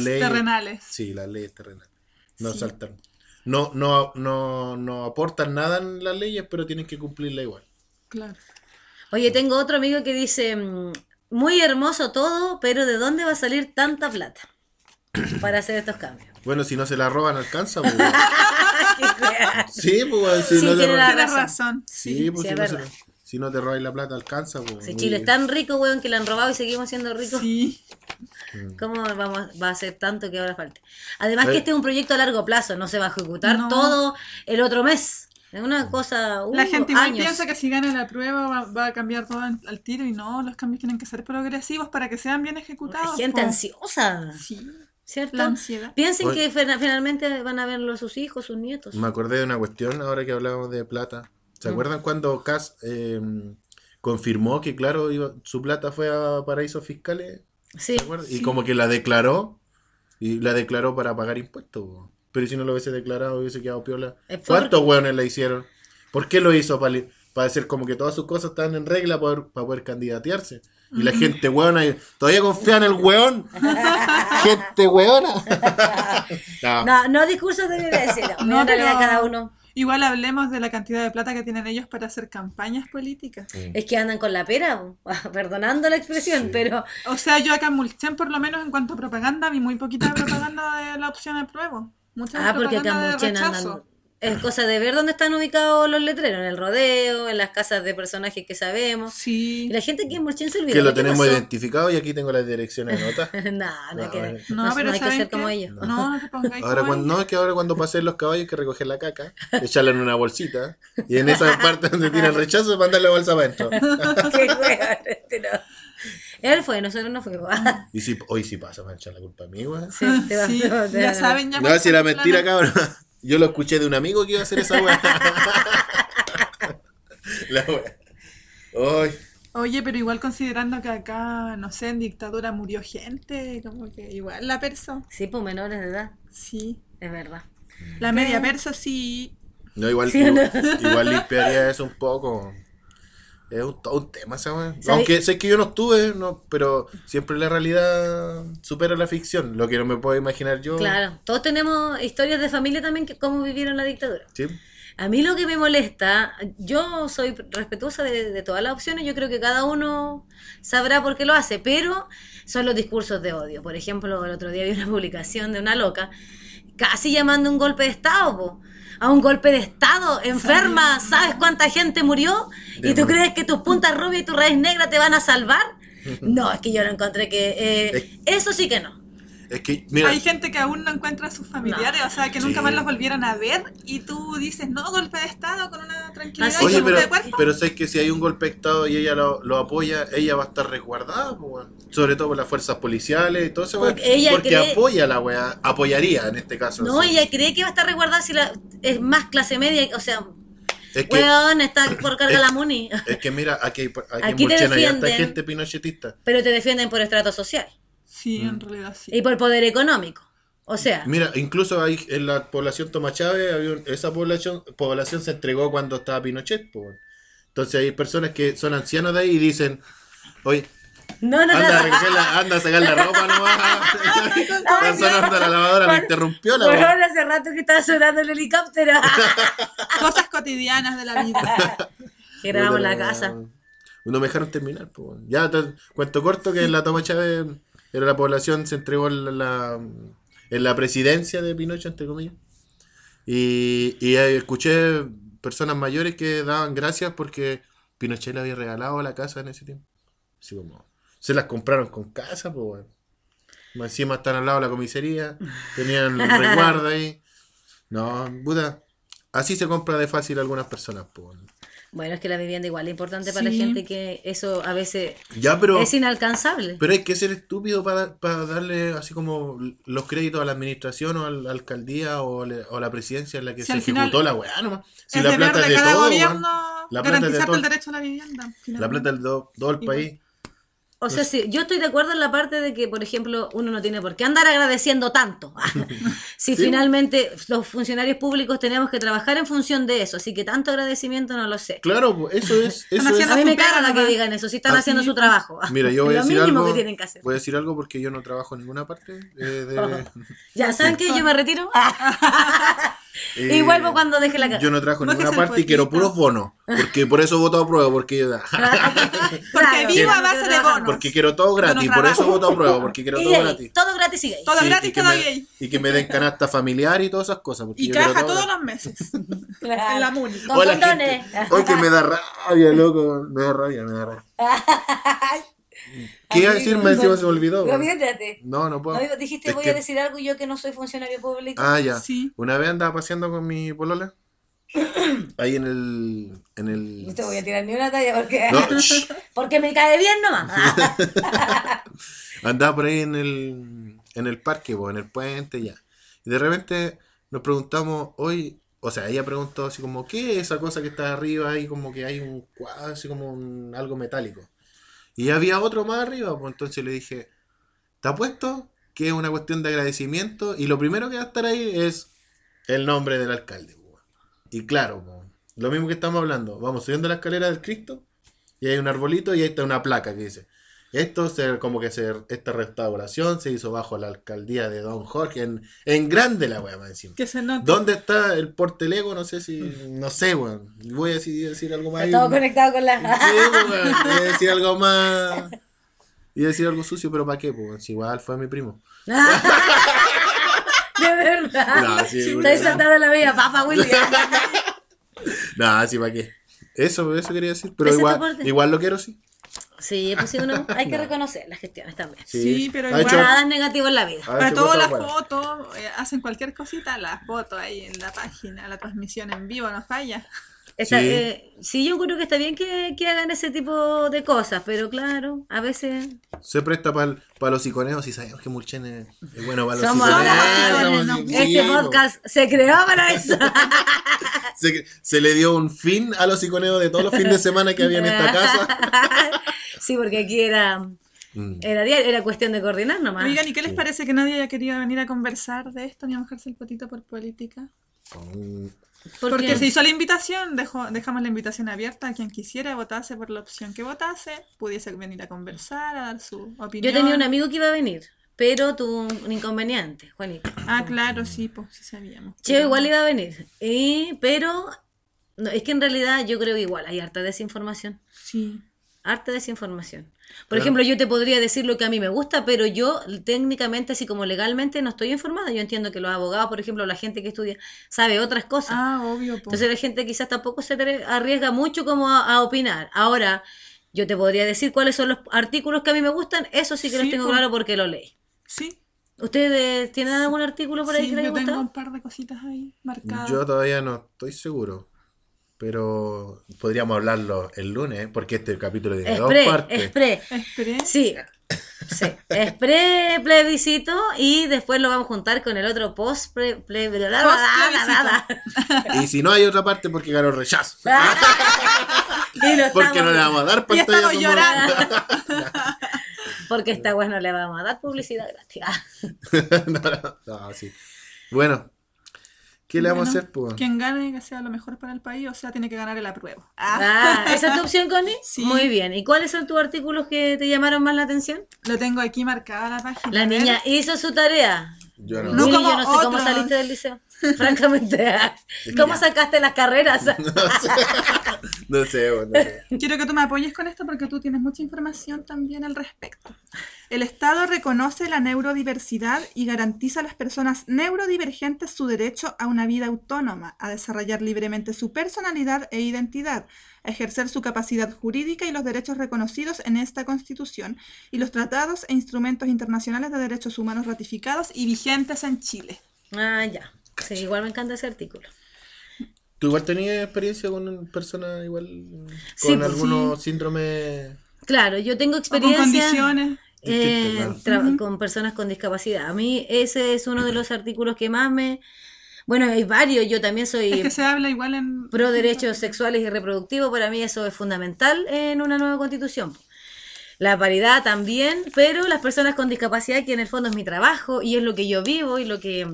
C: leyes, terrenales.
B: Sí, las leyes terrenales. No
C: Sí.
B: saltan. No, no, no, no aportan nada en las leyes, pero tienen que cumplirla igual.
C: Claro.
A: Oye, tengo otro amigo que dice, mm, muy hermoso todo, pero ¿de dónde va a salir tanta plata para hacer estos cambios?
B: Bueno, si no se la roban, alcanza. Pues, sí, pues, si
A: Sí,
B: no
A: tiene la razón.
C: razón.
B: Sí, pues
A: sí,
B: si,
A: es
B: no se
A: verdad.
B: la- si no te robáis la plata, alcanza. Pues,
A: Si Chile es tan rico, weón, que le han robado y seguimos siendo ricos.
C: Sí.
A: ¿Cómo vamos, va a ser tanto que ahora falte? Además que
B: Eh.
A: este es un proyecto a largo plazo, no se va a ejecutar
C: No.
A: todo el otro mes. Es una cosa... uh,
C: La gente igual
A: años.
C: piensa que si gana la prueba va, va a cambiar todo al, tiro y no, los cambios tienen que ser progresivos para que sean bien ejecutados.
A: Gente
C: po.
A: ansiosa,
C: Sí,
A: ¿cierto?
C: la ansiedad.
A: Piensen
B: Oye.
A: que finalmente van a verlo sus hijos, sus nietos.
B: Me acordé de una cuestión ahora que hablábamos de plata.
A: Mm.
B: ¿Se acuerdan cuando Cass eh, confirmó que, claro, iba- su plata fue a paraísos fiscales?
A: Sí.
B: ¿Se acuerdan? Y como que la declaró, y la declaró para pagar impuestos. Pero si no lo hubiese declarado, hubiese quedado piola.
A: Eh,
B: ¿Cuántos hueones la hicieron? ¿Por qué lo hizo? Para, para hacer como que todas sus cosas estaban en regla para poder, para poder candidatearse. Y la gente hueona todavía confía en el hueón. gente hueona. No.
A: No, no discursos de violencia, no,
C: No,
A: en realidad
C: pero-
A: cada uno.
C: Igual hablemos de la cantidad de plata que tienen ellos para hacer campañas políticas.
A: Es que andan con la pera, po. perdonando la expresión,
B: Sí.
A: pero
C: O sea, yo acá en Mulchen, por lo menos en cuanto a propaganda, vi muy poquita propaganda de la opción apruebo. Mucha
A: Ah, porque acá en
C: de
A: Mulchen andan. Es cosa de ver dónde están ubicados los letreros, en el rodeo, en las casas de personajes que sabemos.
C: Sí.
A: Y la gente aquí en Mulchen se olvidó.
B: Que lo
A: ¿qué
B: tenemos
A: pasó?
B: identificado y aquí tengo las direcciones anotadas.
A: no, no, hay que,
B: No,
A: no,
C: No, pero
A: no hay que
C: ¿saben
A: ser
C: qué?
A: como ellos.
C: No, no te pongáis
B: Ahora
C: como
B: cuando,
C: ellos.
B: no, es que ahora cuando pasen los caballos hay que recoger la caca, echarla en una bolsita y en esa parte donde tiene el rechazo mandar la bolsa para adentro.
A: Qué wea, este no. Él fue, nosotros no fuimos.
B: Y si hoy sí pasa, me echar la culpa a mí, weón.
A: Sí, te va-
C: Sí,
A: te va- te
C: ya
A: va-
C: saben, ya
B: No, si era mentira, cabrón. Yo lo escuché de un amigo que iba a hacer esa weá. la weá. Ay,
C: Oye, pero igual considerando que acá, no sé, en dictadura murió gente, como que igual la persa,
A: Sí, pues menores de edad,
C: sí.
A: es verdad.
C: La media persa sí.
B: No, igual,
A: Sí, ¿o no?
B: igual, igual limpiaría eso un poco. Es un, todo un tema esa. Aunque sé que yo no estuve, no, pero siempre la realidad supera la ficción. Lo que no me puedo imaginar yo.
A: Claro, todos tenemos historias de familia también que cómo vivieron la dictadura.
B: Sí.
A: A mí lo que me molesta, yo soy respetuosa de, de todas las opciones, yo creo que cada uno sabrá por qué lo hace, pero son los discursos de odio. Por ejemplo, el otro día vi una publicación de una loca casi llamando un golpe de Estado, po. A un golpe de Estado, enferma, ¿sabes cuánta gente murió? ¿Y tú crees que tus puntas rubias y tu raíz negra te van a salvar? No, es que yo lo encontré que... eh, eso sí que no.
B: Es que, mira,
C: Hay gente que aún no encuentra a sus familiares, o sea, que nunca
B: Sí.
C: más los volvieran a ver y tú dices, no, golpe de Estado con una tranquilidad
A: Así
C: y
B: Oye, pero,
C: de cuerpo.
B: pero sé que si hay un golpe de Estado y ella lo, lo apoya, ella va a estar resguardada, sobre todo por las fuerzas policiales y todo eso, weón.
A: Porque ella
B: porque
A: cree-
B: apoya a la weá, apoyaría en este caso.
A: No, ella cree que va a estar resguardada si la, es más clase media, o sea,
B: es que,
A: weón, está por carga
B: es-
A: la muni.
B: es que mira, aquí, hay- aquí,
A: Aquí
B: en
A: te
B: hay gente pinochetista.
A: Pero te defienden por estrato social
C: Sí,
B: Mm.
C: en realidad sí.
A: y por poder económico. O sea,
B: Mira, incluso hay en la población Tomás Chávez, había un- esa población, población se entregó cuando estaba Pinochet. Entonces hay personas que son ancianos de ahí y dicen, oye,
A: no, no,
B: anda
A: no.
B: la- anda a sacar la ropa nomás. Están sonando la lavadora, me interrumpió la
A: hace rato que estaba sonando el helicóptero.
C: Cosas cotidianas de la vida.
A: que grabamos la casa.
B: No me dejaron terminar, pues. Ya, cuento corto que en la Toma Chávez era la población, se entregó en la, en la presidencia de Pinochet, entre comillas. Y, y ahí escuché personas mayores que daban gracias porque Pinochet le había regalado la casa en ese tiempo. Así como, se las compraron con casa, pues. Más Encima están al lado de la comisaría, tenían resguardo ahí. No, puta, así se compra de fácil a algunas personas, pues.
A: Bueno, es que la vivienda igual es importante para
C: Sí.
A: la gente que eso a veces
B: Ya, pero.
A: es inalcanzable.
B: Pero hay que ser estúpido para, para darle así como los créditos a la administración o a la alcaldía o, le- o la presidencia en la que
C: Si
B: se
C: al final
B: ejecutó la weá nomás. Si
C: es
B: la plata
C: de
B: de
C: cada
B: todo,
C: gobierno
B: weón. La plata es de
C: garantizarte
B: todo.
C: el derecho a la vivienda.
B: La
C: finalmente.
B: plata es de todo, todo el país.
A: O sea, sí, yo estoy de acuerdo en la parte de que, por ejemplo, uno no tiene por qué andar agradeciendo tanto. si
B: Sí.
A: finalmente los funcionarios públicos tenemos que trabajar en función de eso, así que tanto agradecimiento no lo sé.
B: Claro, pues, eso es. Eso es
A: A mí me carga que digan eso, si están
B: Ah,
A: haciendo su trabajo.
B: Mira, yo voy a
A: lo
B: decir
A: mínimo
B: algo.
A: que tienen que hacer.
B: Voy a decir algo porque yo no trabajo en ninguna parte. eh, de-
A: Ya, ¿saben que Yo me retiro
B: eh,
A: y vuelvo cuando deje la casa.
B: Yo no
C: Bájese
B: ninguna parte y quiero puros bonos. Porque por eso voto a prueba. Porque,
C: Porque vivo a base de bonos.
B: porque quiero todo gratis.
C: no
B: Por eso voto a prueba. Porque quiero
A: Y
B: todo
A: gay,
B: gratis.
A: todo gratis y gay.
C: Todo
B: Sí,
C: gratis,
B: y que
C: todo
B: me-
C: gay.
B: Y que me den canasta familiar y todas esas cosas. porque
C: Y
B: yo
C: caja
B: todo
C: todos los meses.
A: Claro.
C: En la MUNI.
A: Con.
B: Hoy que me da rabia, loco. Me da rabia, me da rabia. ¿Qué iba a decir? Me encima se me olvidó. weón.
A: Gobiérnate.
B: No, no puedo.
A: No, dijiste
B: Es
A: voy
B: que-
A: a decir algo y yo que no soy funcionario público.
B: Ah, ya.
C: Sí.
B: Una vez andaba paseando con mi polola. Ahí en el. En el...
A: No te voy a tirar ni una talla porque,
B: No,
A: porque me cae bien nomás.
B: andaba por ahí en el, en el parque, po, en el puente, ya. Y de repente nos preguntamos, hoy, o sea, ella preguntó así como, ¿qué es esa cosa que está arriba ahí? Como que hay un cuadro, así como un, algo metálico. Y había otro más arriba, pues entonces le dije, ¿te apuesto que es una cuestión de agradecimiento? Y lo primero que va a estar ahí es el nombre del alcalde. po. Y claro, po, lo mismo que estamos hablando, vamos subiendo la escalera del Cristo y hay un arbolito y ahí está una placa que dice, esto se, como que se, esta restauración se hizo bajo la alcaldía de Don Jorge, en, en grande la weá más encima.
C: Que se nota.
B: ¿Dónde está el portelego? No sé si, no sé, weón. Voy a decir, decir algo más.
A: Está todo
B: ahí.
A: conectado con la.
B: Sí, pues, weón. Voy a decir algo más. Iba a decir algo sucio, pero ¿para qué? Pues, si igual fue mi primo.
A: De verdad.
B: No, sí,
A: Estoy saltando de la vida, papá William.
B: Nada, sí, ¿para qué? Eso, eso quería decir. Pero igual, igual lo quiero, sí.
A: Sí, pues sí, uno hay que reconocer las gestiones también.
C: Sí, pero
B: Ha
C: igual-
B: hecho-
A: Nada es negativo en la vida.
C: Para todas las fotos, eh, hacen cualquier cosita, la foto ahí en la página, la transmisión en vivo, no falla.
A: Está,
B: Sí.
A: eh, sí, yo creo que está bien que, que hagan ese tipo de cosas, pero claro, a veces
B: Se presta para los iconeos y sabemos que Mulchen es, es bueno para los
A: Somos
B: iconeos.
C: icones,
B: Somos-
C: ¿no?
B: sí,
A: este
B: po.
A: podcast se creó para eso.
B: se, se le dio un fin a los iconeos de todos los fines de semana que había en esta casa.
A: sí, porque aquí era,
B: Mm.
A: era, cuestión de coordinar nomás.
C: Oigan, ¿y qué les parece que nadie haya querido venir a conversar de esto ni a mojarse el potito por política?
A: Porque
C: Porque se hizo la invitación, dejó- dejamos la invitación abierta a quien quisiera votase por la opción que votase, pudiese venir a conversar, a dar su opinión.
A: yo tenía un amigo que iba a venir, pero tuvo un, inconveniente, Juanito.
C: Ah, claro, sí, pues sí sabíamos.
A: Yo igual iba a venir, y, pero no, es que en realidad yo creo que igual hay harta desinformación.
C: Sí.
A: Harta desinformación. Por
B: Claro.
A: ejemplo, yo te podría decir lo que a mí me gusta, pero yo técnicamente, así como legalmente, no estoy informada. Yo entiendo que los abogados, por ejemplo, la gente que estudia, sabe otras cosas.
C: Ah, obvio, pues.
A: Entonces la gente quizás tampoco se arriesga mucho como a, a opinar. Ahora, yo te podría decir cuáles son los artículos que a mí me gustan, eso sí que los tengo claro porque lo leí.
C: Sí,
A: ¿Ustedes tienen algún artículo por ahí
C: sí,
A: que les
C: yo tengo un par de cositas ahí marcadas.
B: Yo todavía no estoy seguro. Pero podríamos hablarlo el lunes, ¿eh? porque este capítulo tiene dos partes.
A: expre.
C: Esperé.
A: Sí, sí. Expre plebiscito y después lo vamos a juntar con el otro post ple, ple- bla, bla, bla, bla, bla.
B: Y si no hay otra parte, porque ganó rechazo.
A: Y lo
B: Porque no le vamos a dar
C: Y
B: pantalla.
C: llorando.
A: Porque esta wea no le vamos a dar publicidad gratis. Ah.
B: no, no, no, sí. Bueno, ¿qué le vamos a hacer? Pues?
C: Quien gane que sea lo mejor para el país, o sea, tiene que ganar el apruebo. Ah,
A: Ah, ¿Esa es tu opción, Connie?
C: Sí.
A: Muy bien. ¿Y cuáles son tus artículos que te llamaron más la atención?
C: lo tengo aquí marcada la página.
A: La niña hizo su tarea.
B: Yo no.
C: No
A: Willy,
C: como
A: yo no sé cómo saliste del liceo. Francamente. ¿Cómo sacaste las carreras?
B: No sé, bueno, no sé.
C: Quiero que tú me apoyes con esto porque tú tienes mucha información también al respecto. El Estado reconoce la neurodiversidad y garantiza a las personas neurodivergentes su derecho a una vida autónoma, a desarrollar libremente su personalidad e identidad, a ejercer su capacidad jurídica y los derechos reconocidos en esta Constitución y los tratados e instrumentos internacionales de derechos humanos ratificados y vigentes en Chile.
A: Ah, ya. Sí, igual me encanta ese artículo.
B: ¿Tú igual tenías experiencia con personas igual
A: Sí,
B: con
A: pues,
B: algunos síndromes
A: Claro, yo tengo
C: O con
A: experiencia
C: condiciones.
A: eh, con personas con discapacidad. A mí ese es uno de los artículos que más me... Bueno, hay varios, yo también soy
C: Es que se habla igual en.
A: pro derechos sexuales y reproductivos, para mí eso es fundamental en una nueva constitución. La paridad también, pero las personas con discapacidad, que en el fondo es mi trabajo y es lo que yo vivo y lo que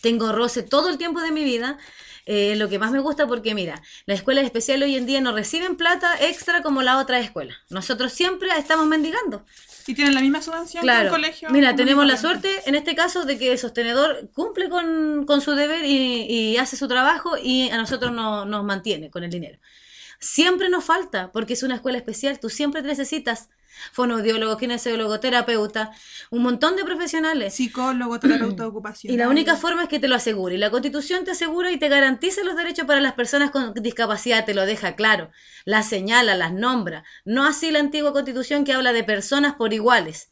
A: tengo roce todo el tiempo de mi vida, eh, lo que más me gusta porque mira, las escuelas especiales hoy en día no reciben plata extra como la otra escuela. Nosotros siempre estamos mendigando.
C: Y tienen la misma subvención que
A: Claro.
C: un colegio.
A: Mira, tenemos la suerte en este caso de que el sostenedor cumple con, con su deber y, y hace su trabajo y a nosotros no- nos mantiene con el dinero. Siempre nos falta, porque es una escuela especial, tú siempre necesitas fonoaudiólogo, kinesiólogo, terapeuta, un montón de profesionales.
C: Psicólogo, terapeuta ocupacional.
A: Y la única forma es que te lo asegure. Y la Constitución te asegura y te garantiza los derechos para las personas con discapacidad, te lo deja claro. Las señala, las nombra. No así la antigua Constitución que habla de personas por iguales.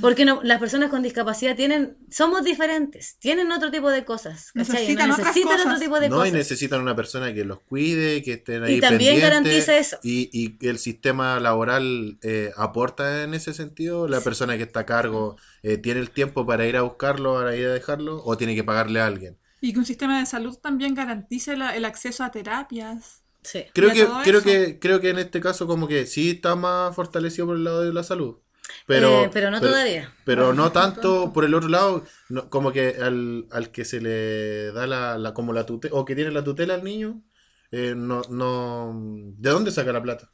A: Porque no, las personas con discapacidad tienen, somos diferentes, tienen otro tipo de cosas. ¿cachai?
C: Necesitan
A: No
C: otras
A: necesitan
C: cosas.
A: otro tipo de
B: no
A: cosas.
B: y necesitan una persona que los cuide que estén ahí
A: Y también garantiza eso.
B: y, el sistema laboral eh, aporta en ese sentido la persona que está a cargo eh, tiene el tiempo para ir a buscarlo para ir a dejarlo o tiene que pagarle a alguien
C: Y que un sistema de salud también garantice la- el acceso a terapias.
A: Sí.
B: creo que creo
C: eso.
B: que creo que en este caso como que sí está más fortalecido por el lado de la salud pero
A: Eh, pero no todavía.
B: pero no tanto por el otro lado no- como que al, al que se le da la, la como la tutela o que tiene la tutela al niño eh, no no de dónde saca la plata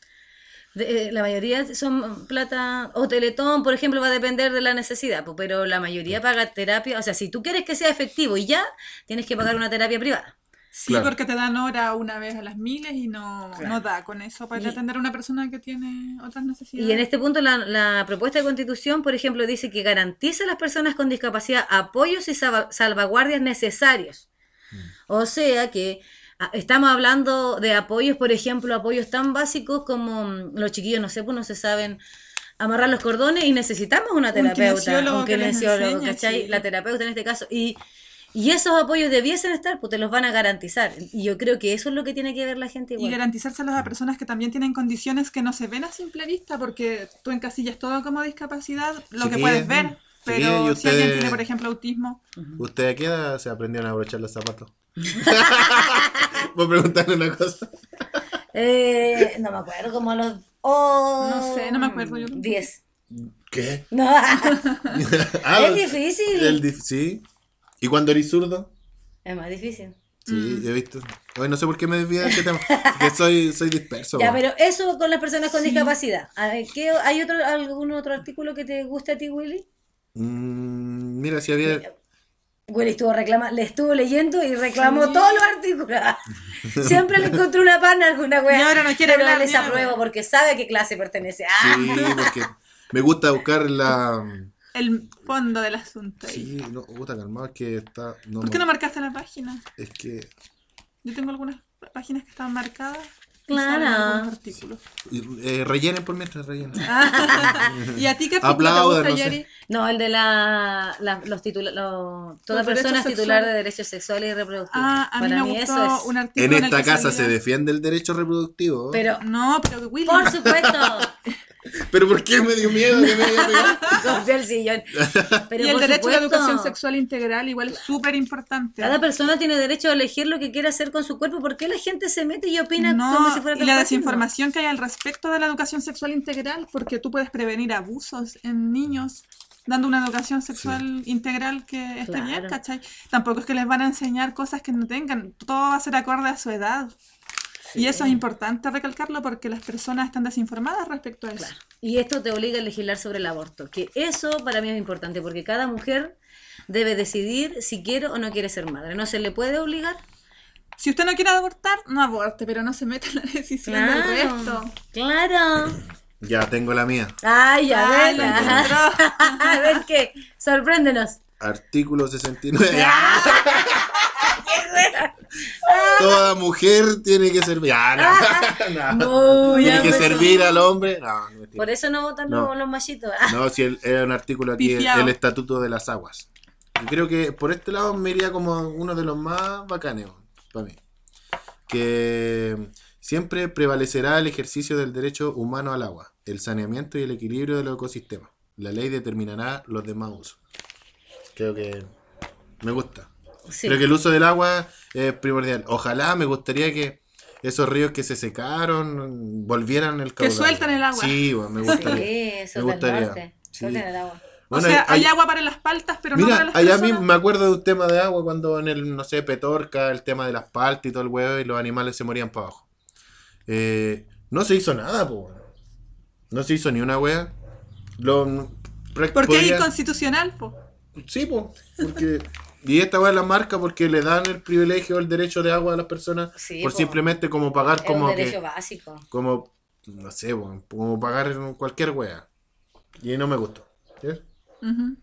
A: De- eh, la mayoría son plata o teletón, por ejemplo, va a depender de la necesidad, pero la mayoría paga terapia. O sea, si tú quieres que sea efectivo y ya, tienes que pagar una terapia privada.
C: Sí,
B: Claro.
C: porque te dan hora una vez a las miles y no,
A: Claro.
C: no da con eso para
A: Y-
C: atender a una persona que tiene otras necesidades.
A: Y en este punto la, la propuesta de constitución, por ejemplo, dice que garantiza a las personas con discapacidad apoyos y salva- salvaguardias necesarios. O sea que ah, estamos hablando de apoyos, por ejemplo, apoyos tan básicos como mm, los chiquillos, no sé, pues no se saben amarrar los cordones y necesitamos una
C: Un
A: terapeuta,
C: kinesiólogo
A: un
C: que les
A: kinesiólogo,
C: enseñe,
A: ¿cachai?
C: sí.
A: La terapeuta en este caso. Y, y esos apoyos debiesen estar, pues te los van a garantizar. Y yo creo que eso es lo que tiene que ver la gente
C: Y
A: igual.
C: garantizárselos a personas que también tienen condiciones que no se ven a simple vista, porque tú encasillas todo como discapacidad, lo que puedes ver,
B: chiquillas,
C: pero
B: ¿y
C: si alguien tiene, por ejemplo, autismo,
B: ¿Usted a qué edad se aprendieron a abrochar los zapatos? Voy a preguntarle una cosa.
A: Eh, no me acuerdo, como a los... oh,
C: No sé, no me acuerdo yo tampoco.
A: 10.
B: ¿Qué?
A: No,
B: Ah,
A: es difícil.
B: el sí. ¿Y cuando eres zurdo?
A: Es más difícil.
B: Sí, he visto. Hoy no sé por qué me desvío de este tema. Que soy, soy disperso.
A: Ya, pero eso con las personas con
C: Sí.
A: discapacidad. A ver, ¿qué- ¿Hay otro, algún otro artículo que te guste a ti, Willy?
B: Mm, mira, si había.
A: Willy estuvo reclama, le estuvo leyendo y reclamó todos los artículos. Siempre le encontró una pana a alguna wea.
C: Y ahora no quiere
A: pero
C: hablar
A: desaprueba
C: wea.
A: porque sabe a qué clase pertenece.
B: Sí, porque me gusta buscar la.
C: El fondo del asunto. ahí.
B: Sí, no, puta calmado, es que está. No,
C: ¿Por qué no marcaste la página?
B: Es que.
C: Yo tengo algunas páginas que están marcadas.
A: Claro.
C: artículos.
B: eh, rellenen por mientras rellenen.
C: ¿Y a ti qué te
B: no
C: gusta,
B: sé.
C: Yeri?
A: No, el de la, la- los titula- lo- toda
C: Los
A: persona es titular de derechos sexuales y reproductivos.
C: Ah, a mí
A: Para
C: me
A: mí
C: gustó
A: eso es.
C: un artículo
B: En esta casa se defiende el derecho reproductivo.
A: Pero,
C: No, pero Willy.
A: por supuesto,
B: ¿Pero por qué me dio miedo que me haya pegado?
A: el sillón. Pero
C: y el derecho a la educación sexual integral igual es súper importante.
A: Cada persona tiene derecho a elegir lo que quiere hacer con su cuerpo. ¿Por qué la gente se mete y opina
C: No,
A: como si fuera
C: y la desinformación que hay al respecto de la educación sexual integral, porque tú puedes prevenir abusos en niños dando una educación sexual integral que esté bien,
A: Claro.
C: ¿cachai? Tampoco es que les van a enseñar cosas que no tengan, todo va a ser acorde a su edad. Y eso es importante recalcarlo porque las personas están desinformadas respecto a eso.
A: Claro. Y esto te obliga a legislar sobre el aborto. Que eso para mí es importante porque cada mujer debe decidir si quiere o no quiere ser madre. No se le puede obligar.
C: Si usted no quiere abortar, no aborte, pero no se meta en la decisión del resto.
A: Claro.
B: Ya tengo la mía.
A: Ay, a ver.
C: lo
A: ajá.
C: encontró.
A: A ver qué. Sorpréndenos.
B: Artículo 69. Toda mujer tiene que servir. Ah, no, no. Tiene que servir al hombre.
A: Por eso no votan. Los, los machitos. Ah,
B: No, si el- era un artículo aquí, el, el Estatuto de las Aguas. Yo creo que por este lado me iría como uno de los más bacanes. para mí. Que siempre prevalecerá el ejercicio del derecho humano al agua, el saneamiento y el equilibrio de los ecosistemas. La ley determinará los demás usos. Creo que me gusta.
A: Sí.
B: Creo que el uso del agua es primordial. Ojalá me gustaría que esos ríos que se secaron volvieran el
C: Que
B: caudal.
C: sueltan el agua.
B: Sí, bueno, me
A: Sí,
B: gustaría.
A: eso
B: me gustaría. Sí.
A: El agua.
B: Bueno,
C: o sea, hay,
B: hay-
C: agua para las paltas, pero no para
B: Mira,
C: las
B: allá
C: personas.
B: me acuerdo de un tema de agua cuando en el, no sé, Petorca, el tema de las paltas y todo el huevo y los animales se morían para abajo. Eh, no se hizo nada, pues. No se hizo ni una wea. Lo,
C: Porque es inconstitucional, po.
B: Sí, pues. Porque, y esta wea la marca porque le dan el privilegio, el derecho de agua a las personas
A: Sí,
B: por
A: po.
B: simplemente como pagar
A: Es un
B: como
A: derecho
B: que,
A: básico.
B: como, no sé, po, como pagar en cualquier wea. Y no me gustó. ¿sí?
C: Ujú.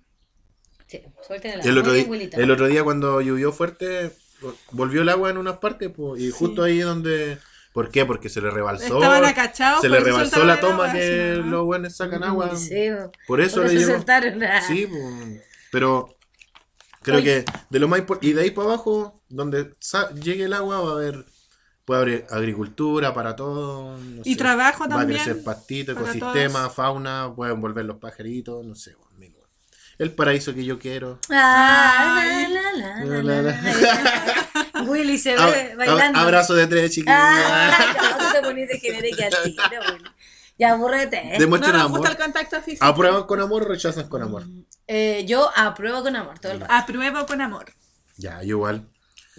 A: Sí, suelten el
B: otro, día, el otro día cuando llovió fuerte, volvió el agua en unas partes, po, y justo ahí donde... ¿Por qué? Porque se le rebalsó.
C: Estaban acachados,
B: se le rebalsó la toma
C: agua,
B: que
C: sí, ¿no?
B: los buenos sacan agua.
A: Sí,
B: Por eso
A: por
B: le
A: eso
B: llegó.
A: la-
B: Sí, pero creo
A: Oye.
B: que de lo más impor- y de ahí para abajo, donde llegue el agua, va a haber puede haber agricultura para todo. no
C: Y
B: sé,
C: trabajo
B: Va a
C: también
B: crecer pastito, ecosistema,
C: todos.
B: fauna, pueden volver los pajaritos, no sé. bueno. El paraíso que yo quiero.
A: Ah, la, la, la. Willy se ve bailando.
B: ab- abrazo de tres, chiquillos.
A: Ah, no, te ponís de genérica al tiro, Willy. Ya, aburrete.
B: Demuestren
C: No nos
B: amor.
C: gusta el contacto físico.
B: ¿Aprueban con amor o rechazan con amor?
A: Eh, yo apruebo con amor todo el rato.
C: Apruebo con amor.
B: Ya, yo igual.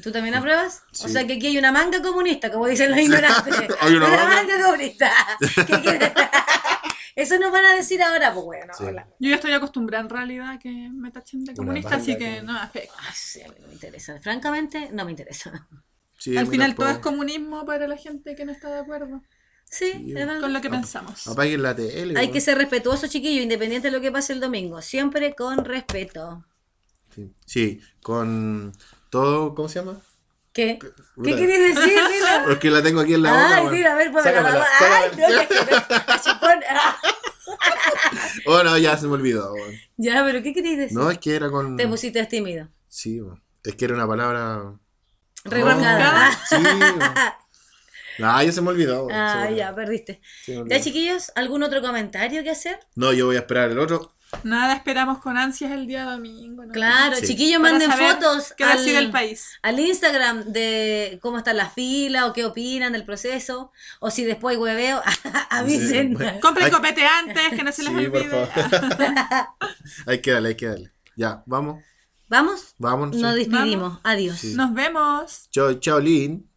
A: ¿Tú también apruebas? O sea que aquí hay una manga comunista, como dicen los ignorantes.
B: Hay una manga.
A: manga comunista. ¿Qué quiere- Eso nos van a decir ahora, pues bueno.
B: Sí.
C: Yo ya estoy acostumbrada en realidad a que me tachen de comunista, así
B: que-
C: que no me afecta.
A: Ay, sí, a mí no me interesa. Francamente, no me interesa.
B: Sí,
C: Al final todo es comunismo para la gente que no está de acuerdo
A: Sí,
C: con lo que pensamos.
B: Apaguen la tele.
A: Hay que ser respetuoso, chiquillo, independiente de lo que pase el domingo. Siempre con respeto.
B: Sí. Sí, con todo, ¿cómo se llama?
A: ¿Qué? ¿Qué querías decir? Dilo.
B: Porque la tengo aquí en la boca.
A: Ay, mira, a ver, pues
B: Sácamela,
A: la Ay, no,
B: sácamela. Oh, no, ya se me olvidó.
A: Ya, pero ¿qué querías decir?
B: No, es que era con.
A: Te pusiste tímido.
B: Sí, es que era una palabra.
A: Rebuscada.
B: Oh, sí. Ah, ya se me olvidó. me
A: Ah, ya, perdiste. Ya, chiquillos, ¿algún otro comentario que hacer?
B: No, yo voy a esperar el otro.
C: Nada esperamos con ansias el día domingo. ¿no?
A: Claro,
B: Sí.
A: chiquillos,
C: Para
A: manden
C: saber
A: fotos
C: qué decide el país.
A: al Instagram de cómo está la fila o qué opinan del proceso. O si después hueveo, avisen.
B: Sí.
C: Compren copete antes, que no se les
B: Sí, por
C: olvide.
B: favor. hay que darle, hay que darle. Ya, vamos.
A: ¿Vamos?
B: Vamos.
A: Nos
B: sí.
A: despedimos. Adiós.
B: Sí.
C: Nos vemos.
B: Chao, chao, Lin.